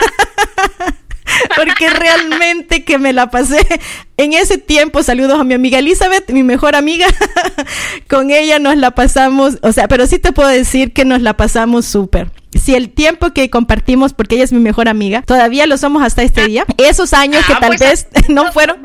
[laughs] porque realmente que me la pasé en ese tiempo. Saludos a mi amiga Elizabeth, mi mejor amiga. [laughs] Con ella nos la pasamos, o sea, pero sí te puedo decir que nos la pasamos súper si el tiempo que compartimos, porque ella es mi mejor amiga, todavía lo somos hasta este día, esos años que ah, tal pues, vez [laughs] no fueron.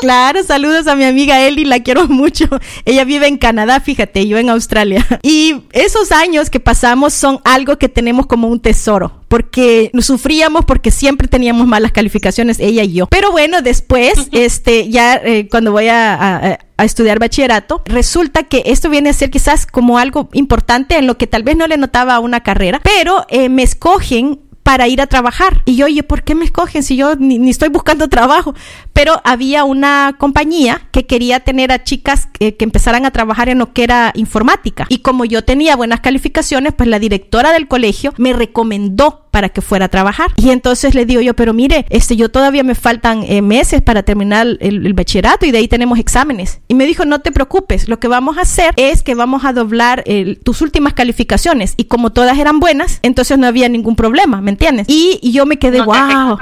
Claro, saludos a mi amiga Eli, la quiero [laughs] mucho. Ella vive en Canadá, fíjate, yo en Australia. [laughs] Y esos años que pasamos son algo que tenemos como un tesoro, porque sufríamos porque siempre teníamos malas calificaciones, ella y yo. Pero bueno, después, este, ya eh, cuando voy a a estudiar bachillerato, resulta que esto viene a ser quizás como algo importante en lo que tal vez no le notaba a una carrera, pero eh, me escogen para ir a trabajar. Y yo, oye, ¿por qué me escogen si yo ni, estoy buscando [laughs] trabajo? Pero había una compañía que quería tener a chicas que, que, empezaran a trabajar en lo que era informática. Y como yo tenía buenas calificaciones, pues la directora del colegio me recomendó para que fuera a trabajar. Y entonces le digo yo, pero mire, este, yo todavía me faltan eh, meses para terminar el, bachillerato y de ahí tenemos exámenes. Y me dijo, no te preocupes, lo que vamos a hacer es que vamos a doblar tus últimas calificaciones. Y como todas eran buenas, entonces no había ningún problema, ¿me entiendes? Y, yo me quedé, wow.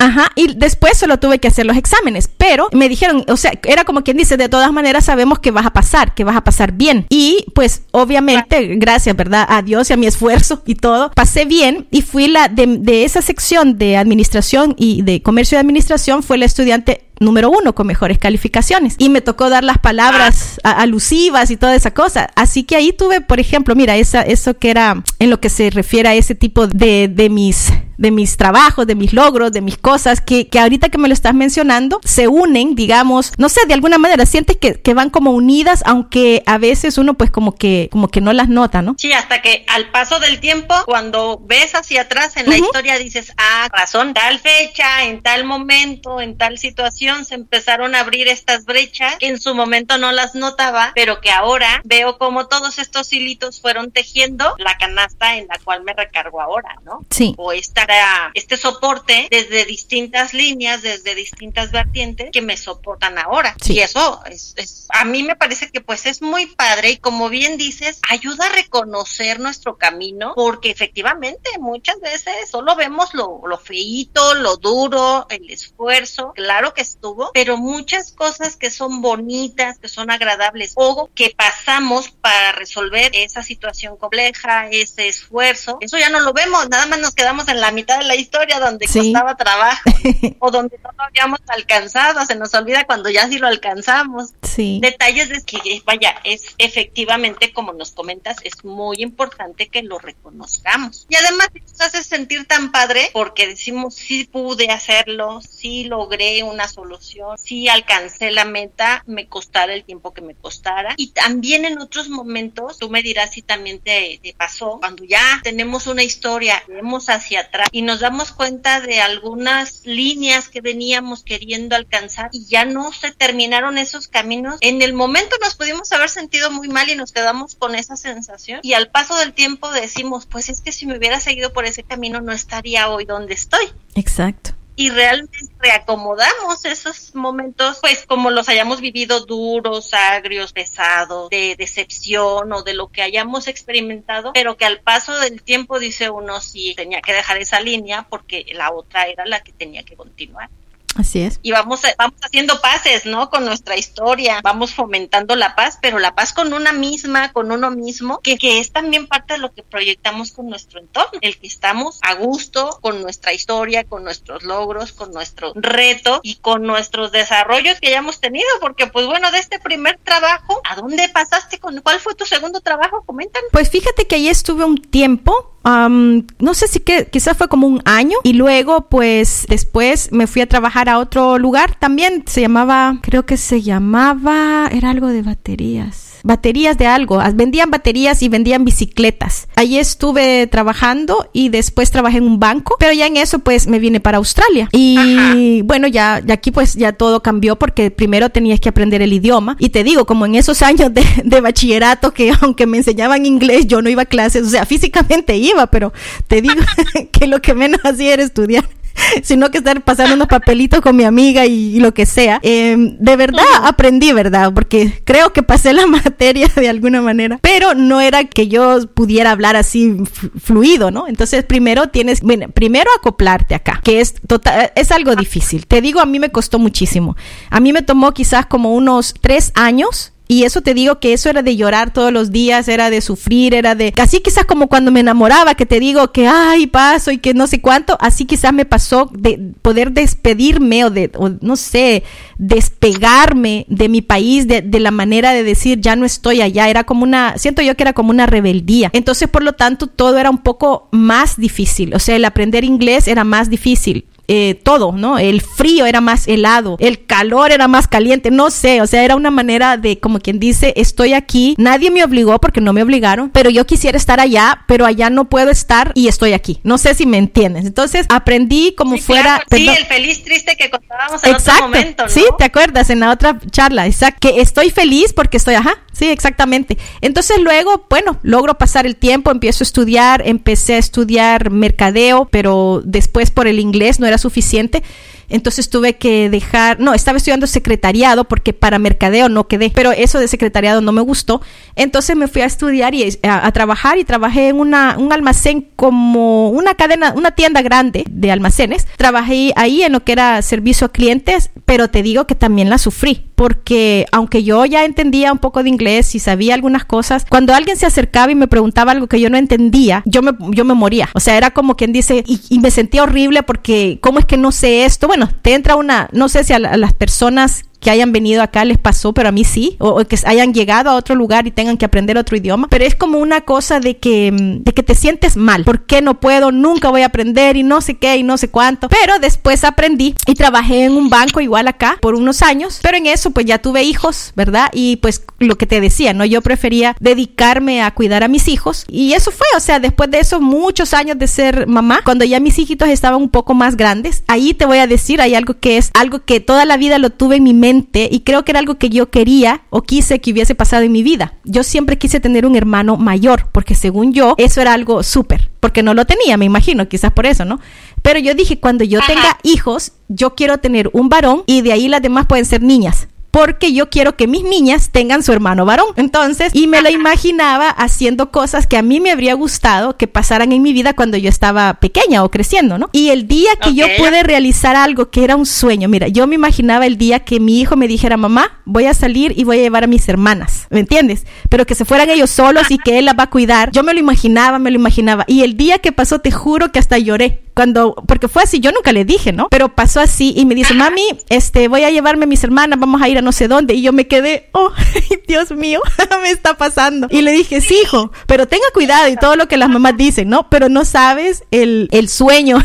Ajá. Y después solo tuve que hacer los exámenes, pero me dijeron, o sea, era como quien dice, de todas maneras sabemos que vas a pasar, que vas a pasar bien. Y pues obviamente, gracias, ¿verdad? A Dios y a mi esfuerzo y todo, pasé bien y fui la de, esa sección de administración y de comercio y administración fue la estudiante número uno con mejores calificaciones. Y me tocó dar las palabras alusivas y toda esa cosa. Así que ahí tuve por ejemplo mira esa, eso que era en lo que se refiere a ese tipo de, de mis de mis trabajos, de mis logros, de mis cosas, que, que ahorita que me lo estás mencionando, se unen, digamos, no sé, de alguna manera, sientes que, que, van como unidas, aunque a veces uno pues como que, como que no las nota, ¿no? Sí, hasta que al paso del tiempo, cuando ves hacia atrás en la historia, dices, ah, razón, tal fecha, en tal momento, en tal situación, se empezaron a abrir estas brechas que en su momento no las notaba, pero que ahora veo como todos estos hilitos fueron tejiendo la canasta en la cual me recargo ahora, ¿no? Sí. O esta este soporte desde distintas líneas, desde distintas vertientes que me soportan ahora. Y eso es, a mí me parece que pues es muy padre y como bien dices, ayuda a reconocer nuestro camino porque efectivamente muchas veces solo vemos lo, lo feíto, lo duro, el esfuerzo, claro que estuvo, pero muchas cosas que son bonitas, que son agradables o que pasamos para resolver esa situación compleja, ese esfuerzo, eso ya no lo vemos, nada más nos quedamos en la mitad de la historia donde costaba trabajo [laughs] o donde no lo habíamos alcanzado, se nos olvida cuando ya sí lo alcanzamos. Sí. Detalles de que, vaya, es efectivamente, como nos comentas, es muy importante que lo reconozcamos. Y además nos hace sentir tan padre porque decimos, sí pude hacerlo, sí logré una solución, sí alcancé la meta, me costara el tiempo que me costara. Y también en otros momentos, tú me dirás si también te, te pasó, cuando ya tenemos una historia, vemos hacia atrás y nos damos cuenta de algunas líneas que veníamos queriendo alcanzar y ya no se terminaron esos caminos. En el momento nos pudimos haber sentido muy mal y nos quedamos con esa sensación y al paso del tiempo decimos, pues es que si me hubiera seguido por ese camino no estaría hoy donde estoy. Exacto y realmente reacomodamos esos momentos, pues como los hayamos vivido duros, agrios, pesados, de decepción o de lo que hayamos experimentado, pero que al paso del tiempo dice uno sí tenía que dejar esa línea porque la otra era la que tenía que continuar. Así es. Y vamos, vamos haciendo paces, ¿no? Con nuestra historia, vamos fomentando la paz, pero la paz con una misma, con uno mismo, que, que es también parte de lo que proyectamos con nuestro entorno, el que estamos a gusto con nuestra historia, con nuestros logros, con nuestro reto y con nuestros desarrollos que hayamos tenido, porque pues bueno, de este primer trabajo, ¿a dónde pasaste? con ¿Cuál fue tu segundo trabajo? Coméntanos. Pues fíjate que ahí estuve un tiempo no sé si que quizás fue como un año y luego pues después me fui a trabajar a otro lugar. También se llamaba creo que se llamaba era algo de baterías baterías de algo. Vendían baterías y vendían bicicletas. Allí estuve trabajando y después trabajé en un banco, pero ya en eso pues me vine para Australia. Y bueno, ya, ya, aquí pues ya todo cambió porque primero tenías que aprender el idioma. Y te digo, como en esos años de, de bachillerato que aunque me enseñaban inglés, yo no iba a clases, o sea, físicamente iba, pero te digo [laughs] que lo que menos hacía era estudiar. [laughs] sino que estar pasando unos papelitos con mi amiga y, lo que sea. Em, de verdad aprendí, ¿verdad? Porque creo que pasé la [laughs] materia de alguna manera, pero no era que yo pudiera hablar así fluido, ¿no? Entonces primero tienes, bueno, primero acoplarte acá, que es total, es algo difícil. Te digo, a mí me costó muchísimo. A mí me tomó quizás como unos tres años y eso te digo que eso era de llorar todos los días, era de sufrir, era de casi quizás como cuando me enamoraba, que te digo que ay paso y que no sé cuánto, así quizás me pasó de poder despedirme o de, no sé, despegarme de mi país, de, de la manera de decir ya no estoy allá, era como una, siento yo que era como una rebeldía. Entonces, por lo tanto, todo era un poco más difícil, o sea, el aprender inglés era más difícil eh, todo, ¿no? El frío era más helado, el calor era más caliente, no sé, o sea, era una manera de, como quien dice, estoy aquí, nadie me obligó porque no me obligaron, pero yo quisiera estar allá, pero allá no puedo estar y estoy aquí. No sé si me entiendes. Entonces aprendí como fuera. sí, el feliz triste que contábamos en otro momento, ¿no? Sí, te acuerdas en la otra charla, exacto, que estoy feliz porque estoy, ajá, sí, exactamente. Entonces luego, bueno, logro pasar el tiempo, empiezo a estudiar, empecé a estudiar mercadeo, pero después por el inglés no era suficiente entonces tuve que dejar, no, estaba estudiando secretariado porque para mercadeo no quedé, pero eso de secretariado no me gustó. Entonces me fui a estudiar y a, trabajar y trabajé en una, un almacén como una cadena, una tienda grande de almacenes. Trabajé ahí en lo que era servicio a clientes, pero te digo que también la sufrí porque aunque yo ya entendía un poco de inglés y sabía algunas cosas, cuando alguien se acercaba y me preguntaba algo que yo no entendía, yo me, yo me moría. O sea, era como quien dice, y, me sentía horrible porque, ¿cómo es que no sé esto? bueno, te entra una, no sé si a, las personas que hayan venido acá les pasó, pero a mí sí, o, que hayan llegado a otro lugar y tengan que aprender otro idioma, pero es como una cosa de que, mm, de que te sientes mal, ¿por qué no puedo? Nunca voy a aprender y no sé qué y no sé cuánto, pero después aprendí y trabajé en un banco igual acá por unos años, pero en eso pues ya tuve hijos, ¿verdad? Y pues lo que te decía, ¿no? Yo prefería dedicarme a cuidar a mis hijos y eso fue, o sea, después de esos muchos años de ser mamá, cuando ya mis hijitos estaban un poco más grandes, ahí te voy a decir, hay algo que es algo que toda la vida lo tuve en mi mente y creo que era algo que yo quería o quise que hubiese pasado en mi vida. Yo siempre quise tener un hermano mayor porque según yo eso era algo súper, porque no lo tenía, me imagino, quizás por eso, ¿no? Pero yo dije, cuando yo tenga hijos, yo quiero tener un varón y de ahí las demás pueden ser niñas porque yo quiero que mis niñas tengan su hermano varón. Entonces, y me lo imaginaba haciendo cosas que a mí me habría gustado que pasaran en mi vida cuando yo estaba pequeña o creciendo, ¿no? Y el día que yo pude realizar algo que era un sueño, mira, yo me imaginaba el día que mi hijo me dijera, mamá, voy a salir y voy a llevar a mis hermanas, ¿me entiendes? Pero que se fueran ellos solos y que él las va a cuidar. Yo me lo imaginaba, me lo imaginaba. Y el día que pasó, te juro que hasta lloré cuando, porque fue así, yo nunca le dije, ¿no? Pero pasó así y me dice, mami, este, voy a llevarme a mis hermanas, vamos a ir a no sé dónde. Y yo me quedé, oh, [laughs] Dios mío, [laughs] me está pasando. Y le dije, sí, hijo, pero tenga cuidado y todo lo que las mamás dicen, ¿no? Pero no sabes el, el sueño,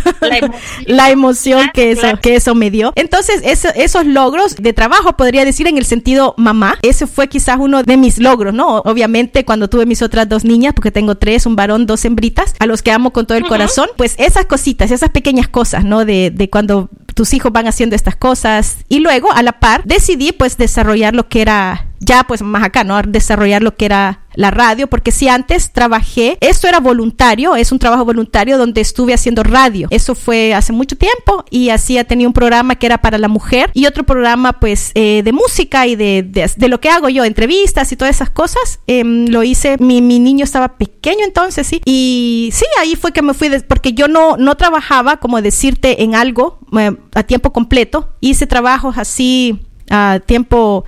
la [laughs] emoción, que, eso, que eso me dio. Entonces, esos logros de trabajo, podría decir en el sentido mamá, ese fue quizás uno de mis logros, ¿no? Obviamente, cuando tuve mis otras dos niñas, porque tengo tres, un varón, dos hembritas, a los que amo con todo el corazón, pues esas cositas, esas pequeñas cosas, ¿no? De, de cuando tus hijos van haciendo estas cosas y luego a la par decidí pues desarrollar lo que era ya pues más acá, ¿no? Desarrollar lo que era la radio, porque si antes trabajé, esto era voluntario, es un trabajo voluntario donde estuve haciendo radio. Eso fue hace mucho tiempo y así tenía un programa que era para la mujer y otro programa pues eh, de música y de, de, lo que hago yo, entrevistas y todas esas cosas. Em, lo hice, mi, mi, niño estaba pequeño entonces, sí. Y sí, ahí fue que me fui, porque yo no, no trabajaba, como decirte, en algo eh, a tiempo completo. Hice trabajos así a tiempo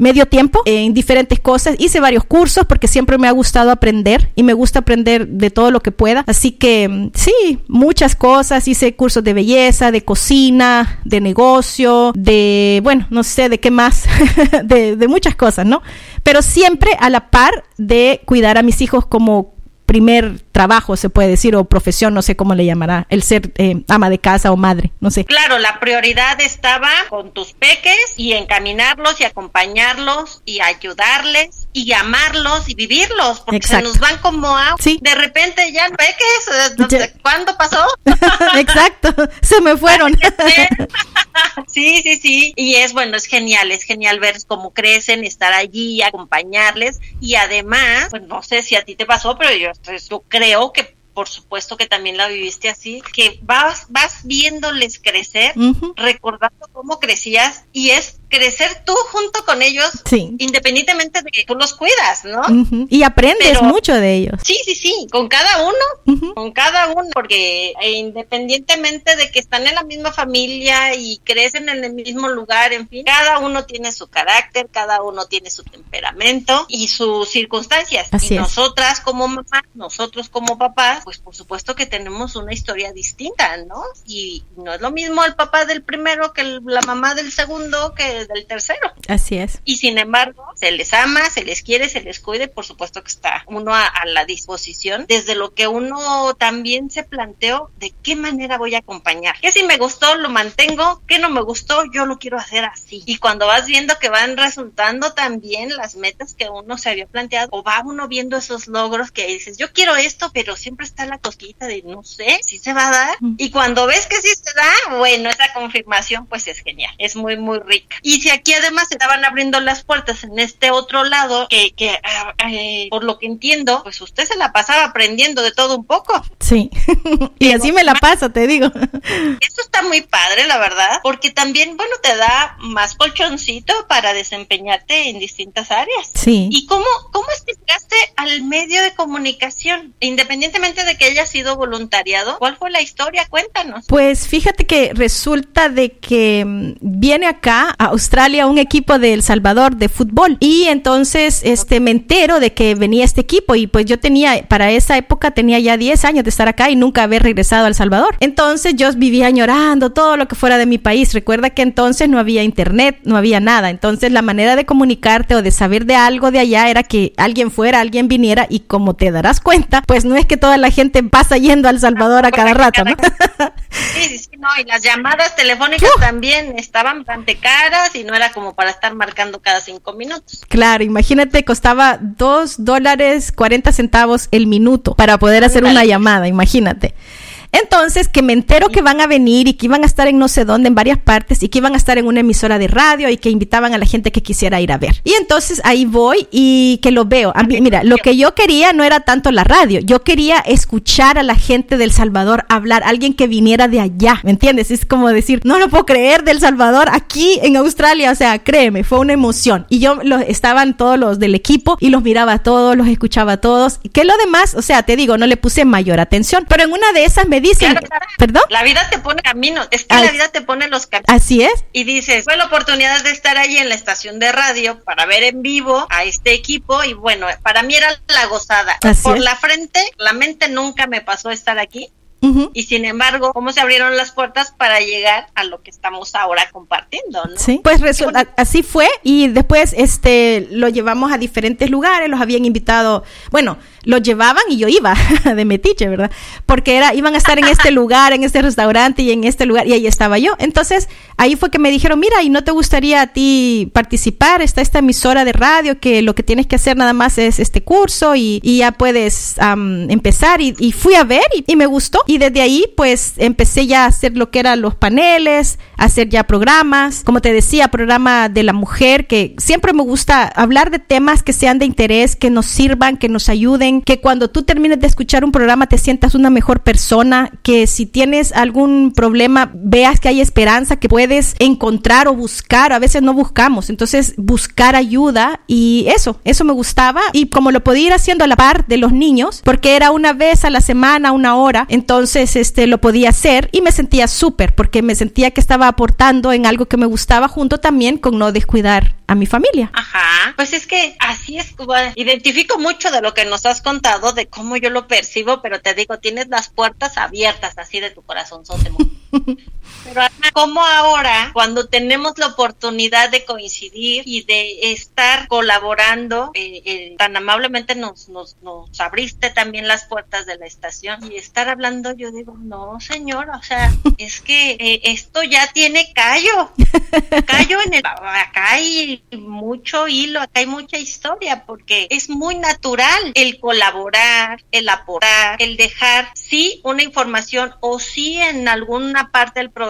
medio tiempo en diferentes cosas. Hice varios cursos porque siempre me ha gustado aprender y me gusta aprender de todo lo que pueda. Así que mm, sí, muchas cosas. Hice cursos de belleza, de cocina, de negocio, de, bueno, no sé de qué más, [laughs] de, de muchas cosas, ¿no? Pero siempre a la par de cuidar a mis hijos como primer trabajo, se puede decir, o profesión, no sé cómo le llamará, el ser eh, ama de casa o madre, no sé. Claro, la prioridad estaba con tus peques y encaminarlos y acompañarlos y ayudarles y amarlos y vivirlos, porque se nos van como a... Sí. De repente ya peques, eh, ¿cuándo pasó? [laughs] Exacto, se me fueron. [laughs] sí, sí, sí, y es bueno, es genial, es genial ver cómo crecen, estar allí, acompañarles y además, pues no sé si a ti te pasó, pero yo yo creo que por supuesto que también la viviste así, que vas, vas viéndoles crecer, recordando cómo crecías y es crecer tú junto con ellos, independientemente de que tú los cuidas, ¿no? Y aprendes mucho de ellos. Sí, sí, sí, con cada uno, con cada uno, porque eh, independientemente de que están en la misma familia y crecen en el mismo lugar, en fin, cada uno tiene su carácter, cada uno tiene su temperamento y sus circunstancias. y nosotras como mamá, nosotros como papás, pues por supuesto que tenemos una historia distinta, ¿no? Y no es lo mismo el papá del primero que la mamá del segundo que del tercero. Así es. Y sin embargo, se les ama, se les quiere, se les cuide, por supuesto que está uno a, la disposición, desde lo que uno también se planteó de qué manera voy a acompañar. Que si me gustó, lo mantengo, que no me gustó, yo lo quiero hacer así. Y cuando vas viendo que van resultando también las metas que uno se había planteado, o va uno viendo esos logros que dices, yo quiero esto, pero siempre está la cosquita de no sé si se va a dar. Y cuando ves que sí se da, bueno, esa confirmación pues es genial, es muy, muy rica. Y si aquí además se estaban abriendo las puertas en este otro lado, que, que ah, eh, por lo que entiendo, pues usted se la pasaba aprendiendo de todo un poco. Sí, [laughs] y así me la paso, te digo. [laughs] Eso está muy padre, la verdad, porque también, bueno, te da más colchoncito para desempeñarte en distintas áreas. Sí. ¿Y cómo, cómo explicaste al medio de comunicación? Independientemente de que haya sido voluntariado, ¿cuál fue la historia? Cuéntanos. Pues fíjate que resulta de que mm, viene acá a Australia un equipo de El Salvador de fútbol y entonces este me entero de que venía este equipo y pues yo tenía para esa época tenía ya 10 años de estar acá y nunca haber regresado a El Salvador. Entonces yo vivía añorando todo lo que fuera de mi país. Recuerda que entonces no había internet, no había nada. Entonces la manera de comunicarte o de saber de algo de allá era que alguien fuera, alguien viniera y como te darás cuenta, pues no es que toda la gente pasa yendo a El Salvador a cada rato, ¿no? Sí, sí, no, y las llamadas telefónicas también estaban bastante caras y no era como para estar marcando cada cinco minutos. Claro, imagínate, costaba dos dólares cuarenta centavos el minuto para poder hacer una llamada, imagínate. Entonces, que me entero que van a venir y que iban a estar en no sé dónde, en varias partes, y que iban a estar en una emisora de radio y que invitaban a la gente que quisiera ir a ver. Y entonces ahí voy y que lo veo. A mí, mira, lo que yo quería no era tanto la radio, yo quería escuchar a la gente del Salvador hablar, alguien que viniera de allá, ¿me entiendes? Es como decir, no lo puedo creer del Salvador aquí en Australia, o sea, créeme, fue una emoción. Y yo los, estaban todos los del equipo y los miraba a todos, los escuchaba a todos, que lo demás, o sea, te digo, no le puse mayor atención, pero en una de esas me dicen, ¿perdón? La vida te pone caminos, es que la vida te pone los caminos. Así es. Y dices, fue la oportunidad de estar ahí en la estación de radio para ver en vivo a este equipo y bueno, para mí era la gozada. Por la frente, la mente nunca me pasó estar aquí Y sin embargo, ¿cómo se abrieron las puertas para llegar a lo que estamos ahora compartiendo? ¿no? Sí, pues así fue y después este lo llevamos a diferentes lugares, los habían invitado, bueno, lo llevaban y yo iba [laughs] de metiche, ¿verdad? Porque era, iban a estar en este [laughs] lugar, en este restaurante y en este lugar, y ahí estaba yo. Entonces, ahí fue que me dijeron, mira, ¿y no te gustaría a ti participar? Está esta emisora de radio que lo que tienes que hacer nada más es este curso y, ya puedes empezar. Y, fui a ver y, me gustó. Y desde ahí, pues, empecé ya a hacer lo que eran los paneles, a hacer ya programas, como te decía, programa de la mujer, que siempre me gusta hablar de temas que sean de interés, que nos sirvan, que nos ayuden que cuando tú termines de escuchar un programa te sientas una mejor persona, que si tienes algún problema veas que hay esperanza, que puedes encontrar o buscar, a veces no buscamos, entonces buscar ayuda y eso, eso me gustaba. Y como lo podía ir haciendo a la par de los niños, porque era una vez a la semana, una hora, entonces este lo podía hacer y me sentía súper porque me sentía que estaba aportando en algo que me gustaba junto también con no descuidar a mi familia. Ajá, pues es que así es, identifico mucho de lo que nos has contado, de cómo yo lo percibo, pero te digo, tienes las puertas abiertas así de tu corazón, [laughs] Pero como ahora, cuando tenemos la oportunidad de coincidir y de estar colaborando, eh, eh, tan amablemente nos, nos, nos abriste también las puertas de la estación y estar hablando, yo digo, no, señor, o sea, [laughs] es que eh, esto ya tiene callo, callo en el, acá hay mucho hilo, acá hay mucha historia, porque es muy natural el colaborar, el aportar, el dejar, sí, una información o sí en alguna parte del programa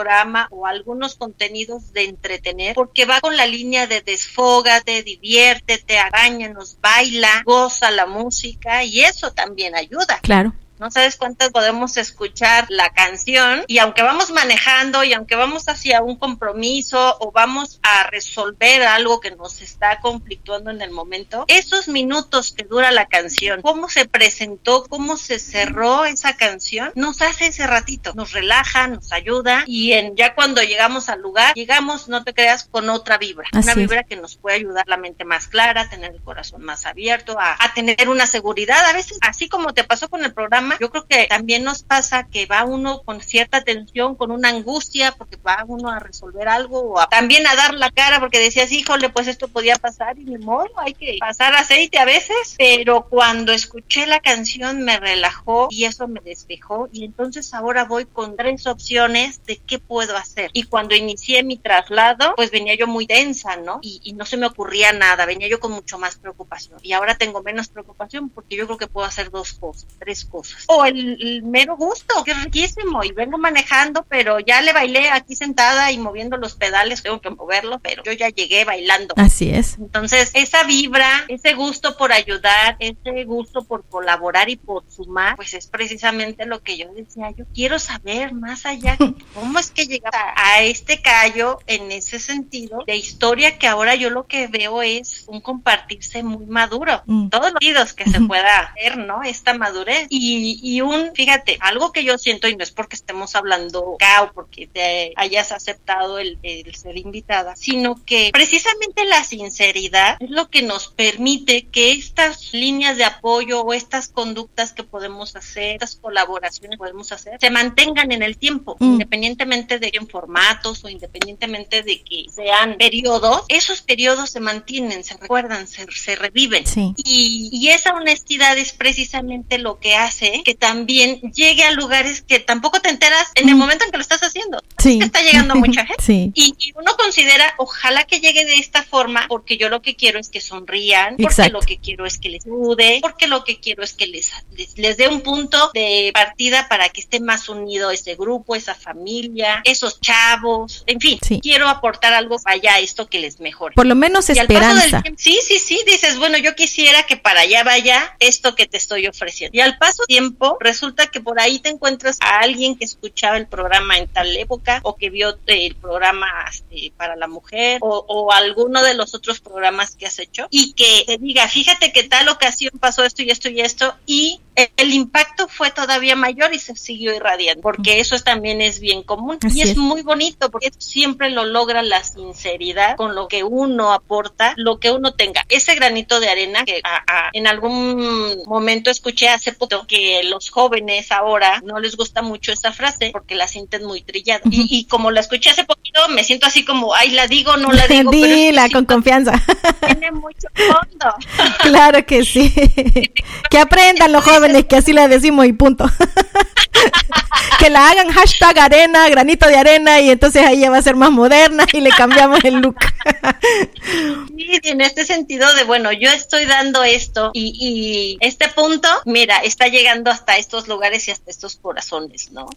o algunos contenidos de entretener, porque va con la línea de desfógate, diviértete, arañanos, baila, goza la música y eso también ayuda. Claro no sabes cuántas podemos escuchar la canción y aunque vamos manejando y aunque vamos hacia un compromiso o vamos a resolver algo que nos está conflictuando en el momento, esos minutos que dura la canción, cómo se presentó, cómo se cerró esa canción, nos hace ese ratito, nos relaja, nos ayuda y en ya cuando llegamos al lugar, llegamos, no te creas, con otra vibra, una vibra que nos puede ayudar la mente más clara, tener el corazón más abierto, a, a tener una seguridad, a veces así como te pasó con el programa yo creo que también nos pasa que va uno con cierta tensión, con una angustia, porque va uno a resolver algo, o también a dar la cara, porque decías, híjole, pues esto podía pasar, y de modo, hay que pasar aceite a veces, pero cuando escuché la canción me relajó y eso me despejó, y entonces ahora voy con tres opciones de qué puedo hacer. Y cuando inicié mi traslado, pues venía yo muy densa, ¿no? Y, y no se me ocurría nada, venía yo con mucho más preocupación. Y ahora tengo menos preocupación porque yo creo que puedo hacer dos cosas, tres cosas o el, mero gusto, que es riquísimo, y vengo manejando, pero ya le bailé aquí sentada y moviendo los pedales, tengo que moverlo, pero yo ya llegué bailando. Así es. Entonces, esa vibra, ese gusto por ayudar, ese gusto por colaborar y por sumar, pues es precisamente lo que yo decía, yo quiero saber más allá, [laughs] cómo es que llega a, este callo en ese sentido de historia que ahora yo lo que veo es un compartirse muy maduro, mm. todos los que se pueda ver, ¿no? Esta madurez. Y y, un, fíjate, algo que yo siento, y no es porque estemos hablando acá o porque te hayas aceptado el, ser invitada, sino que precisamente la sinceridad es lo que nos permite que estas líneas de apoyo o estas conductas que podemos hacer, estas colaboraciones que podemos hacer, se mantengan en el tiempo, mm. independientemente de en formatos o independientemente de que sean periodos, esos periodos se mantienen, se recuerdan, se, reviven. Y, y esa honestidad es precisamente lo que hace que también llegue a lugares que tampoco te enteras en el momento en que lo estás haciendo. Sí. está llegando [laughs] mucha gente. Y, uno considera, ojalá que llegue de esta forma, porque yo lo que quiero es que sonrían, porque lo que quiero es que les ayude, porque lo que quiero es que les, les, dé un punto de partida para que esté más unido ese grupo, esa familia, esos chavos, en fin, quiero aportar algo para allá, esto que les mejore. Por lo menos esperanza. sí, sí, sí, dices, bueno, yo quisiera que para allá vaya esto que te estoy ofreciendo. Y al paso tiempo resulta que por ahí te encuentras a alguien que escuchaba el programa en tal época o que vio el programa este, para la mujer o, o, alguno de los otros programas que has hecho y que te diga, fíjate que tal ocasión pasó esto y esto y esto y el impacto fue todavía mayor y se siguió irradiando, porque eso también es bien común y es, muy bonito porque siempre lo logra la sinceridad con lo que uno aporta, lo que uno tenga. Ese granito de arena que en algún momento escuché hace poco que que los jóvenes ahora no les gusta mucho esta frase porque la sienten muy trillada. y, como la escuché hace poquito, me siento así como, ay, la digo, no la digo. Dila con confianza. Tiene mucho fondo. [laughs] claro que sí. que aprendan los jóvenes que así la decimos y punto. [laughs] que la hagan hashtag arena, granito de arena, y entonces ahí ya va a ser más moderna y le cambiamos el look. [laughs] sí, en este sentido de, bueno, yo estoy dando esto y, y este punto, mira, está llegando hasta estos lugares y hasta estos corazones, ¿no?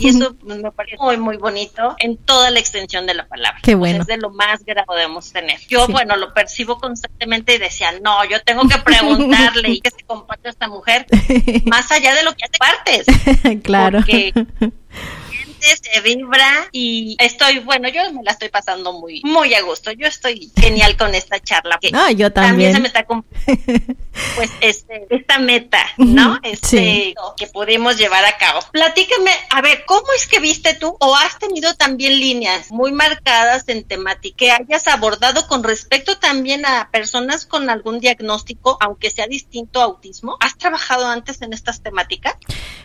Y eso me parece muy, muy bonito en toda la extensión de la palabra. Qué bueno. es de lo más que podemos tener. Yo, bueno, lo percibo constantemente y decía, no, yo tengo que preguntarle y que se comparte esta mujer [laughs] más allá de lo que hace partes. [laughs] claro. Porque se vibra y estoy, bueno, yo me la estoy pasando muy, muy a gusto. Yo estoy genial con esta charla. Ah, yo también. También se me está [laughs] pues este, esta meta, ¿no? Este, que pudimos llevar a cabo. Platícame, a ver, ¿cómo es que viste tú o has tenido también líneas muy marcadas en temática que hayas abordado con respecto también a personas con algún diagnóstico, aunque sea distinto a autismo? ¿Has trabajado antes en estas temáticas?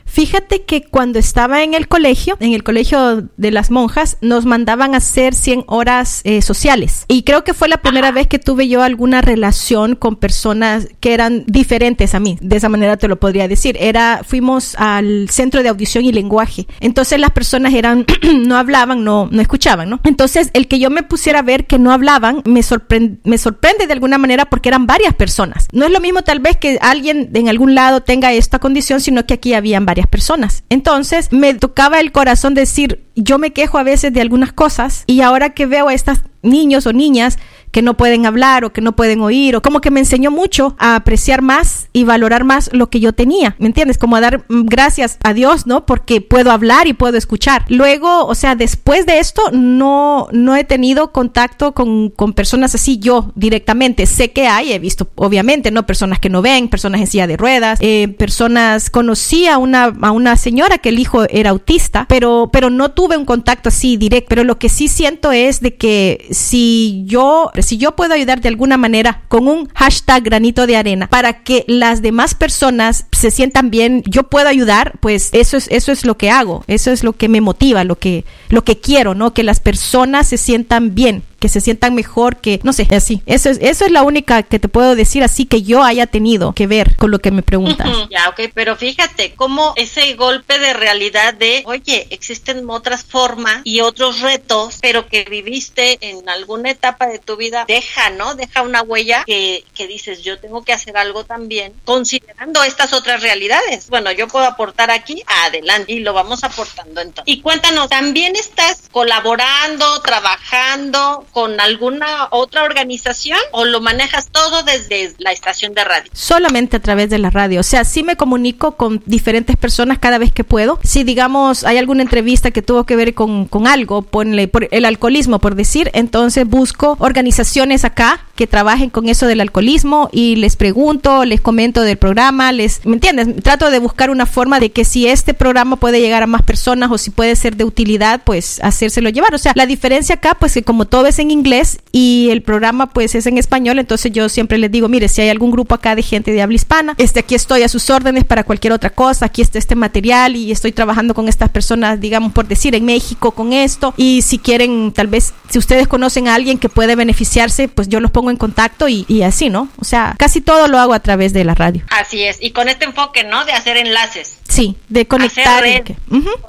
Fíjate que cuando estaba en el colegio, en el colegio de las monjas, nos mandaban a hacer 100 horas eh, sociales. Y creo que fue la primera vez que tuve yo alguna relación con personas que eran diferentes a mí. De esa manera te lo podría decir. Era, fuimos al centro de audición y lenguaje. Entonces las personas eran, [clears throat] no hablaban, no, no escuchaban, ¿no? Entonces el que yo me pusiera a ver que no hablaban me, sorprende, me sorprende de alguna manera porque eran varias personas. No es lo mismo tal vez que alguien en algún lado tenga esta condición, sino que aquí habían varias personas. Entonces me tocaba el corazón decir, yo me quejo a veces de algunas cosas y ahora que veo a estos niños o niñas que no pueden hablar o que no pueden oír, o como que me enseñó mucho a apreciar más y valorar más lo que yo tenía, ¿me entiendes? Como a dar mm, gracias a Dios, ¿no? Porque puedo hablar y puedo escuchar. Luego, o sea, después de esto, no, no he tenido contacto con, con personas así yo directamente. Sé que hay, he visto, obviamente, ¿no? Personas que no ven, personas en silla de ruedas, eh, personas, conocí a una, a una señora que el hijo era autista, pero, pero no tuve un contacto así directo. Pero lo que sí siento es de que si yo si yo puedo ayudar de alguna manera con un hashtag granito de arena para que las demás personas se sientan bien, yo puedo ayudar, pues eso es, eso es lo que hago, eso es lo que me motiva, lo que, lo que quiero, ¿no? Que las personas se sientan bien que se sientan mejor, que no sé, así. Eso es, eso es la única que te puedo decir así que yo haya tenido que ver con lo que me preguntas. [laughs] ya, ok, pero fíjate cómo ese golpe de realidad de, oye, existen otras formas y otros retos, pero que viviste en alguna etapa de tu vida, deja, ¿no? Deja una huella que, que dices, yo tengo que hacer algo también, considerando estas otras realidades. Bueno, yo puedo aportar aquí, adelante, y lo vamos aportando entonces. Y cuéntanos, ¿también estás colaborando, trabajando con alguna otra organización o lo manejas todo desde la estación de radio? Solamente a través de la radio. O sea, sí me comunico con diferentes personas cada vez que puedo. Si, digamos, hay alguna entrevista que tuvo que ver con, con algo, ponle por el alcoholismo, por decir, entonces busco organizaciones acá que trabajen con eso del alcoholismo y les pregunto, les comento del programa, les, ¿me entiendes? Trato de buscar una forma de que si este programa puede llegar a más personas o si puede ser de utilidad, pues hacérselo llevar. O sea, la diferencia acá, pues que como todo es en inglés y el programa pues es en español, entonces yo siempre les digo, mire, si hay algún grupo acá de gente de habla hispana, este aquí estoy a sus órdenes para cualquier otra cosa, aquí está este material y estoy trabajando con estas personas, digamos por decir, en México con esto y si quieren, tal vez, si ustedes conocen a alguien que puede beneficiarse, pues yo los pongo en contacto y, y así, ¿no? O sea, casi todo lo hago a través de la radio. Así es, y con este enfoque, ¿no? De hacer enlaces. Sí, de conectar.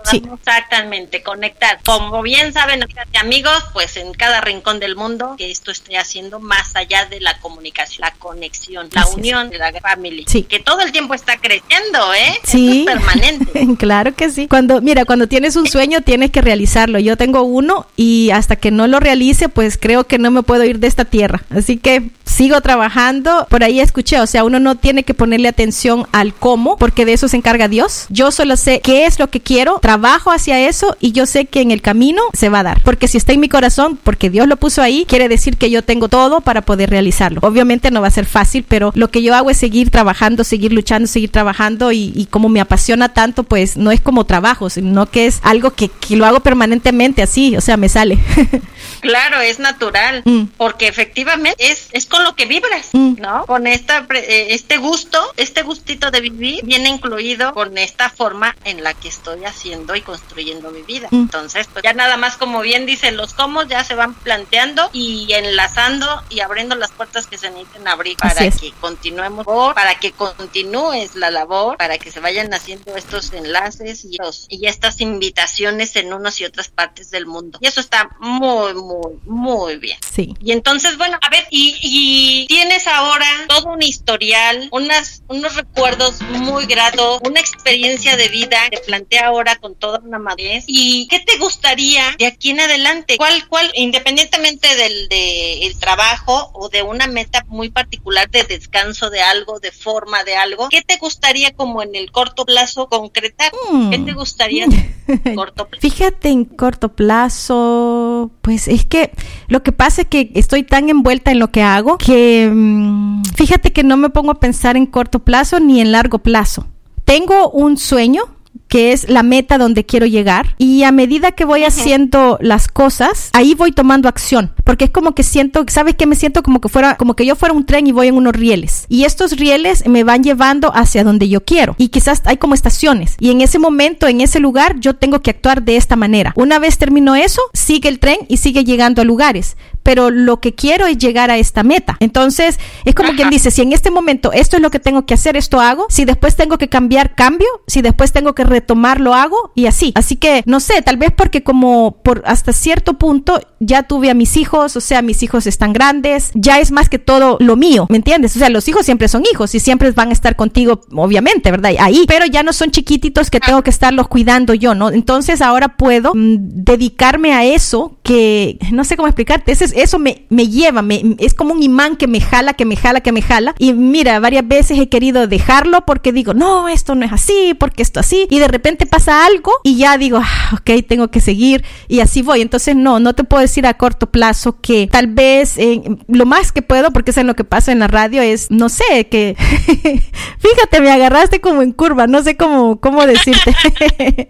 sí. Exactamente, conectar. Como bien saben, amigos, pues en cada rincón del mundo que esto esté haciendo más allá de la comunicación, la conexión, la unión de la familia. Sí. Que todo el tiempo está creciendo, ¿eh? Sí. es [laughs] permanente. claro que sí. Cuando, mira, cuando tienes un sueño tienes que realizarlo. Yo tengo uno y hasta que no lo realice, pues creo que no me puedo ir de esta tierra. Así que sigo trabajando. Por ahí escuché, o sea, uno no tiene que ponerle atención al cómo, porque de eso se encarga Dios. Yo solo sé qué es lo que quiero, trabajo hacia eso y yo sé que en el camino se va a dar. Porque si está en mi corazón, porque Dios lo puso ahí, quiere decir que yo tengo todo para poder realizarlo. Obviamente no va a ser fácil, pero lo que yo hago es seguir trabajando, seguir luchando, seguir trabajando y, como me apasiona tanto, pues no es como trabajo, sino que es algo que, que lo hago permanentemente así, o sea, me sale. [laughs] Claro, es natural, mm. porque efectivamente es, es con lo que vibras, mm. ¿no? Con esta, eh, este gusto, este gustito de vivir viene incluido con esta forma en la que estoy haciendo y construyendo mi vida. Mm. Entonces, pues ya nada más como bien dicen los cómo ya se van planteando y enlazando y abriendo las puertas que se necesiten abrir para que continuemos, para que continúes la labor, para que se vayan haciendo estos enlaces y, y estas invitaciones en unos y otras partes del mundo. Y eso está muy, muy, muy bien. Sí. Y entonces, bueno, a ver, y, y tienes ahora todo un historial, unas, unos recuerdos muy gratos, una experiencia de vida que plantea ahora con toda una madurez. ¿Y qué te gustaría de aquí en adelante? ¿Cuál, cuál, independientemente del de el trabajo o de una meta muy particular de descanso de algo, de forma de algo, qué te gustaría como en el corto plazo concretar? ¿Qué te gustaría en [laughs] corto plazo? Fíjate en corto plazo, pues es que lo que pasa es que estoy tan envuelta en lo que hago que mm, fíjate que no me pongo a pensar en corto plazo ni en largo plazo. Tengo un sueño que es la meta donde quiero llegar. Y a medida que voy haciendo las cosas, ahí voy tomando acción, porque es como que siento, ¿sabes qué? Me siento como que fuera, como que yo fuera un tren y voy en unos rieles. Y estos rieles me van llevando hacia donde yo quiero. Y quizás hay como estaciones. Y en ese momento, en ese lugar, yo tengo que actuar de esta manera. Una vez termino eso, sigue el tren y sigue llegando a lugares pero lo que quiero es llegar a esta meta. Entonces, es como quien dice, si en este momento esto es lo que tengo que hacer, esto hago, si después tengo que cambiar, cambio, si después tengo que retomar, lo hago y así. Así que, no sé, tal vez porque como por hasta cierto punto ya tuve a mis hijos, o sea, mis hijos están grandes, ya es más que todo lo mío, ¿me entiendes? O sea, los hijos siempre son hijos y siempre van a estar contigo, obviamente, ¿verdad? Ahí, pero ya no son chiquititos que tengo que estarlos cuidando yo, ¿no? Entonces ahora puedo mm, dedicarme a eso que, no sé cómo explicarte, ese es eso me, me lleva, me, es como un imán que me jala, que me jala, que me jala. Y mira, varias veces he querido dejarlo porque digo, no, esto no es así, porque esto así. Y de repente pasa algo y ya digo, ah, ok, tengo que seguir y así voy. Entonces, no, no te puedo decir a corto plazo que tal vez eh, lo más que puedo, porque es en lo que pasa en la radio, es, no sé, que, [laughs] fíjate, me agarraste como en curva, no sé cómo, cómo decirte. [laughs]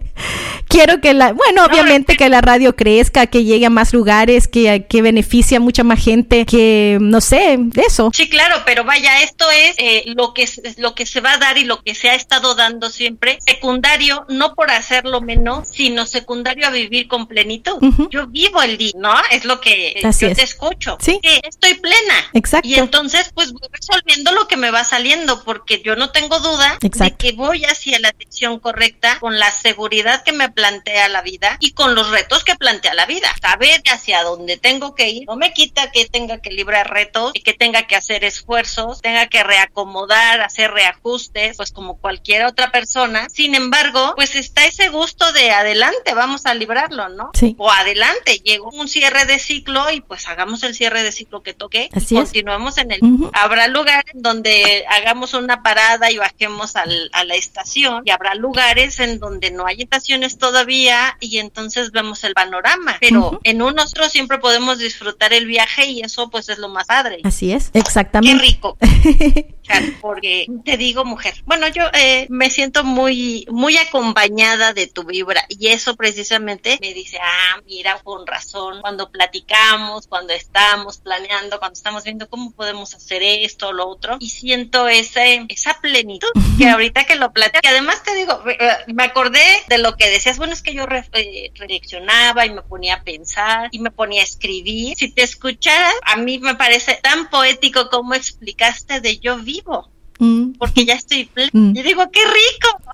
Quiero que la, bueno, obviamente que la radio crezca, que llegue a más lugares, que, que beneficie a mucha más gente que, no sé, de eso. Sí, claro, pero vaya, esto es eh, lo, que, lo que se va a dar y lo que se ha estado dando siempre. Secundario, no por hacerlo menos, sino secundario a vivir con plenitud. Yo vivo el día, ¿no? Es lo que yo te escucho. Sí. estoy plena. Exacto. Y entonces, pues voy resolviendo lo que me va saliendo, porque yo no tengo duda de que voy hacia la dirección correcta con la seguridad que me plantea la vida y con los retos que plantea la vida. Saber hacia dónde tengo que ir no me quita que tenga que librar retos y que tenga que hacer esfuerzos, tenga que reacomodar, hacer reajustes, pues como cualquier otra persona. Sin embargo, pues está ese gusto de adelante, vamos a librarlo, ¿no? Sí. O adelante, llegó un cierre de ciclo y pues hagamos el cierre de ciclo que toque. Así continuemos en el. Habrá lugares donde hagamos una parada y bajemos al, a la estación y habrá lugares en donde no hay estaciones todavía y entonces vemos el panorama. Pero en un otro siempre podemos disfrutar el viaje y eso pues es lo más padre. Así es, exactamente. Qué rico. [laughs] porque te digo, mujer, bueno, yo eh, me siento muy, muy acompañada de tu vibra y eso precisamente me dice, ah, mira, con razón, cuando platicamos, cuando estamos planeando, cuando estamos viendo cómo podemos hacer esto o lo otro y siento ese, esa plenitud que ahorita que lo platico, que además te digo, eh, me acordé de lo que decías, bueno, es que yo eh, reflexionaba y me ponía a pensar y me ponía a escribir. Si te escuchara, a mí me parece tan poético como explicaste de yo vivo. Mm. Porque ya estoy plena. Mm. Y digo, qué rico.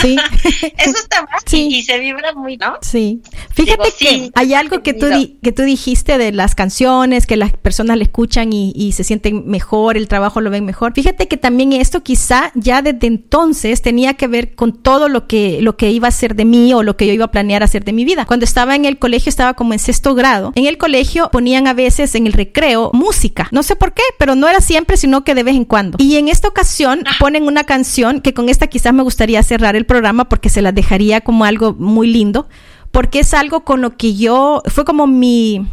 Sí. [laughs] Eso [laughs] está mal. Y, se vibra muy, ¿no? Sí. Fíjate que hay algo que tú, que tú dijiste de las canciones, que las personas le escuchan y, se sienten mejor, el trabajo lo ven mejor. Fíjate que también esto quizá ya desde entonces tenía que ver con todo lo que, lo que iba a ser de mí o lo que yo iba a planear hacer de mi vida. Cuando estaba en el colegio, estaba como en sexto grado. En el colegio ponían a veces en el recreo música. No sé por qué, pero no era siempre, sino que de vez en cuando. Y en esta ocasión ah. ponen una canción que con esta quizás me gustaría cerrar el programa porque se la dejaría como algo muy lindo, porque es algo con lo que yo, fue como mi,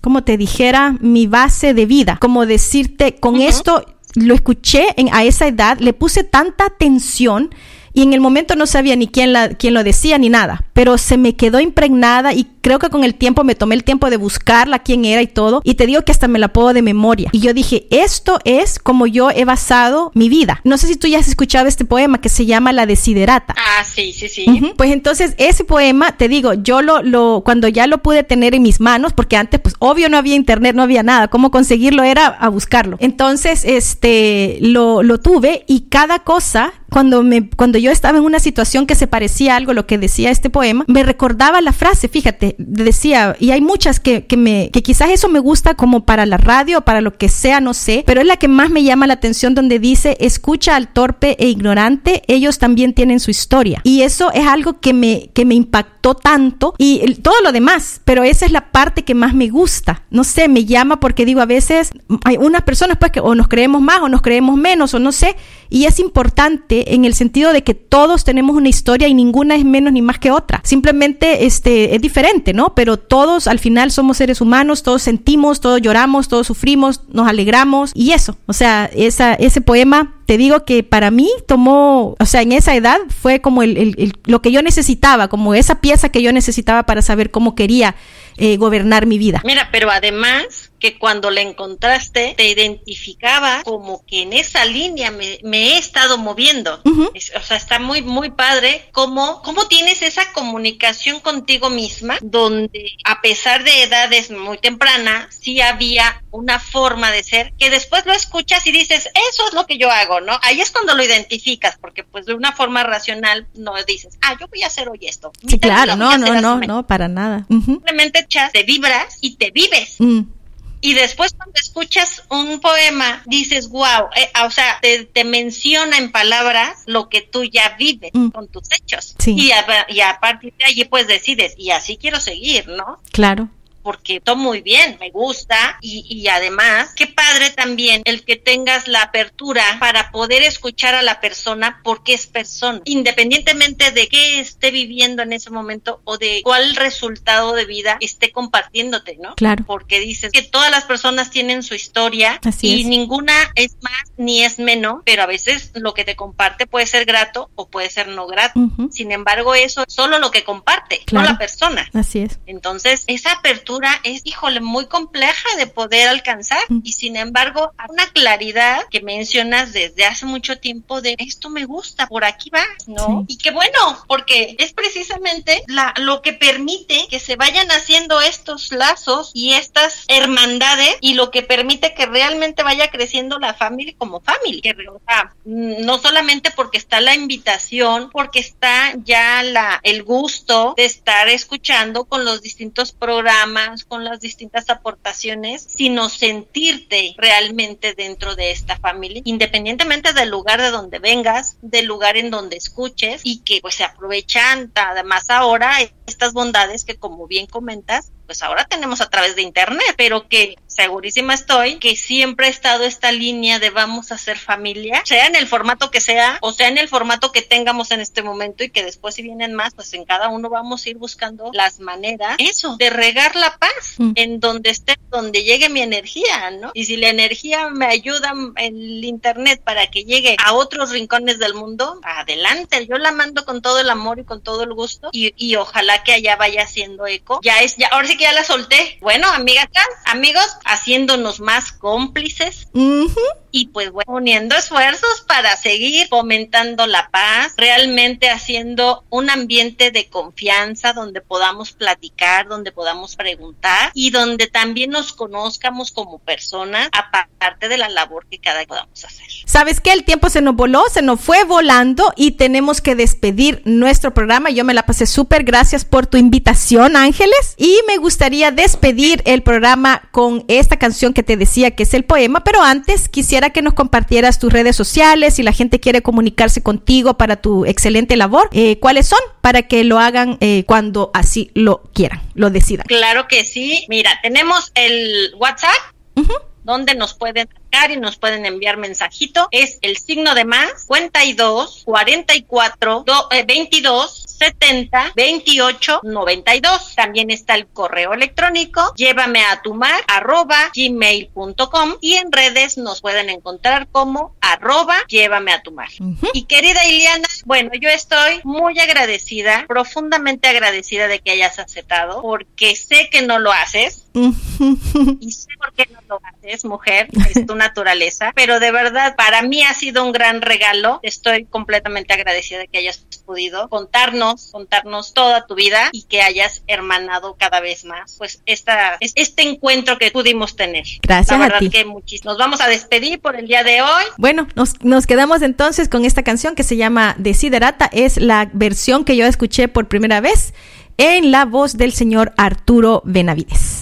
como te dijera, mi base de vida, como decirte, con esto lo escuché en, a esa edad, le puse tanta atención y en el momento no sabía ni quién, la, quién lo decía ni nada, pero se me quedó impregnada y creo que con el tiempo me tomé el tiempo de buscarla, quién era y todo, y te digo que hasta me la puedo de memoria. Y yo dije, esto es como yo he basado mi vida. No sé si tú ya has escuchado este poema que se llama La Desiderata. Ah, sí, sí, sí. Pues entonces ese poema, te digo, yo lo, lo, cuando ya lo pude tener en mis manos, porque antes, pues obvio no había internet, no había nada, cómo conseguirlo era a buscarlo. Entonces, este, lo, lo tuve y cada cosa cuando me cuando yo estaba en una situación que se parecía a algo lo que decía este poema, me recordaba la frase, fíjate, decía, y hay muchas que, que me que quizás eso me gusta como para la radio, para lo que sea, no sé, pero es la que más me llama la atención donde dice, "Escucha al torpe e ignorante, ellos también tienen su historia." Y eso es algo que me que me impactó tanto y todo lo demás, pero esa es la parte que más me gusta. No sé, me llama porque digo, a veces hay unas personas pues que o nos creemos más o nos creemos menos o no sé, y es importante en el sentido de que todos tenemos una historia y ninguna es menos ni más que otra. Simplemente este, es diferente, ¿no? Pero todos al final somos seres humanos, todos sentimos, todos lloramos, todos sufrimos, nos alegramos y eso. O sea, esa, ese poema te digo que para mí tomó, o sea, en esa edad fue como el, lo que yo necesitaba, como esa pieza que yo necesitaba para saber cómo quería eh, gobernar mi vida. Mira, pero además que cuando la encontraste te identificaba como que en esa línea me, he estado moviendo. o sea, está muy, muy padre cómo, cómo tienes esa comunicación contigo misma, donde a pesar de edades muy tempranas, sí había una forma de ser que después lo escuchas y dices, eso es lo que yo hago, ¿no? Ahí es cuando lo identificas, porque pues de una forma racional no dices, ah, yo voy a hacer hoy esto. Sí, claro, no, no, no, no, para nada. Simplemente echas, te vibras y te vives. Y después cuando escuchas un poema, dices, wow, eh, o sea, te, menciona en palabras lo que tú ya vives mm. con tus hechos. Y, a, y a partir de allí pues decides, y así quiero seguir, ¿no? Claro porque todo muy bien, me gusta y, y, además, qué padre también el que tengas la apertura para poder escuchar a la persona porque es persona, independientemente de qué esté viviendo en ese momento o de cuál resultado de vida esté compartiéndote, ¿no? Claro. Porque dices que todas las personas tienen su historia y ninguna es más ni es menos, pero a veces lo que te comparte puede ser grato o puede ser no grato. Sin embargo, eso es solo lo que comparte, no la persona. Así es. Entonces, esa apertura es, híjole, muy compleja de poder alcanzar y sin embargo, una claridad que mencionas desde hace mucho tiempo de esto me gusta, por aquí va, ¿no? Y qué bueno, porque es precisamente la, lo que permite que se vayan haciendo estos lazos y estas hermandades y lo que permite que realmente vaya creciendo la familia como familia. Que, no solamente porque está la invitación, porque está ya la, el gusto de estar escuchando con los distintos programas con las distintas aportaciones, sino sentirte realmente dentro de esta familia, independientemente del lugar de donde vengas, del lugar en donde escuches y que pues se aprovechan. Además ahora estas bondades que como bien comentas, pues ahora tenemos a través de internet, pero que segurísima estoy que siempre ha estado esta línea de vamos a ser familia, sea en el formato que sea o sea en el formato que tengamos en este momento y que después si vienen más, pues en cada uno vamos a ir buscando las maneras, eso, de regar la paz mm. en donde esté, donde llegue mi energía, ¿no? Y si la energía me ayuda el internet para que llegue a otros rincones del mundo, adelante, yo la mando con todo el amor y con todo el gusto y, y ojalá que allá vaya haciendo eco. Ya es, ya, ahora sí que ya la solté. Bueno, amigas, amigos, haciéndonos más cómplices y pues bueno, uniendo esfuerzos para seguir fomentando la paz, realmente haciendo un ambiente de confianza donde podamos platicar, donde podamos preguntar y donde también nos conozcamos como personas, aparte de la labor que cada uno podamos hacer. ¿Sabes qué? El tiempo se nos voló, se nos fue volando y tenemos que despedir nuestro programa. Yo me la pasé súper. Gracias por tu invitación, Ángeles. Y me gustaría despedir el programa con esta canción que te decía que es el poema, pero antes quisiera que nos compartieras tus redes sociales, si la gente quiere comunicarse contigo para tu excelente labor, eh, ¿cuáles son? Para que lo hagan eh, cuando así lo quieran, lo decidan. Claro que sí. Mira, tenemos el WhatsApp. Donde nos pueden sacar y nos pueden enviar mensajito. Es el signo de más, 52 44 22 70 28 92. También está el correo electrónico llévame a tu mar arroba gmail.com y en redes nos pueden encontrar como arroba llévame a tu mar. Y querida Iliana, bueno, yo estoy muy agradecida, profundamente agradecida de que hayas aceptado, porque sé que no lo haces y sé por qué no lo haces, mujer, es tu naturaleza, [laughs] pero de verdad para mí ha sido un gran regalo. Estoy completamente agradecida de que hayas podido contarnos, contarnos toda tu vida y que hayas hermanado cada vez más, pues esta, este encuentro que pudimos tener. Gracias La verdad a ti. que muchísimo. Nos vamos a despedir por el día de hoy. Bueno, nos, nos quedamos entonces con esta canción que se llama Desiderata. Es la versión que yo escuché por primera vez en la voz del señor Arturo Benavides.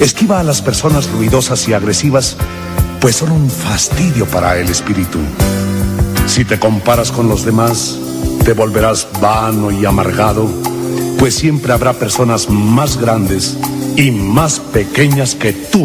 Esquiva a las personas ruidosas y agresivas, pues son un fastidio para el espíritu. Si te comparas con los demás, te volverás vano y amargado, pues siempre habrá personas más grandes y más pequeñas que tú.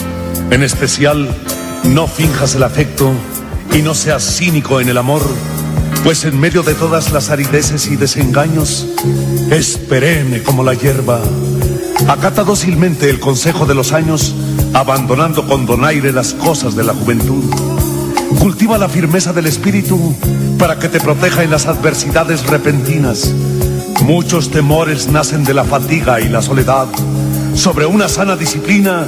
En especial, no finjas el afecto y no seas cínico en el amor, pues en medio de todas las arideces y desengaños, es perenne como la hierba. Acata dócilmente el consejo de los años, abandonando con donaire las cosas de la juventud. Cultiva la firmeza del espíritu para que te proteja en las adversidades repentinas. Muchos temores nacen de la fatiga y la soledad. Sobre una sana disciplina,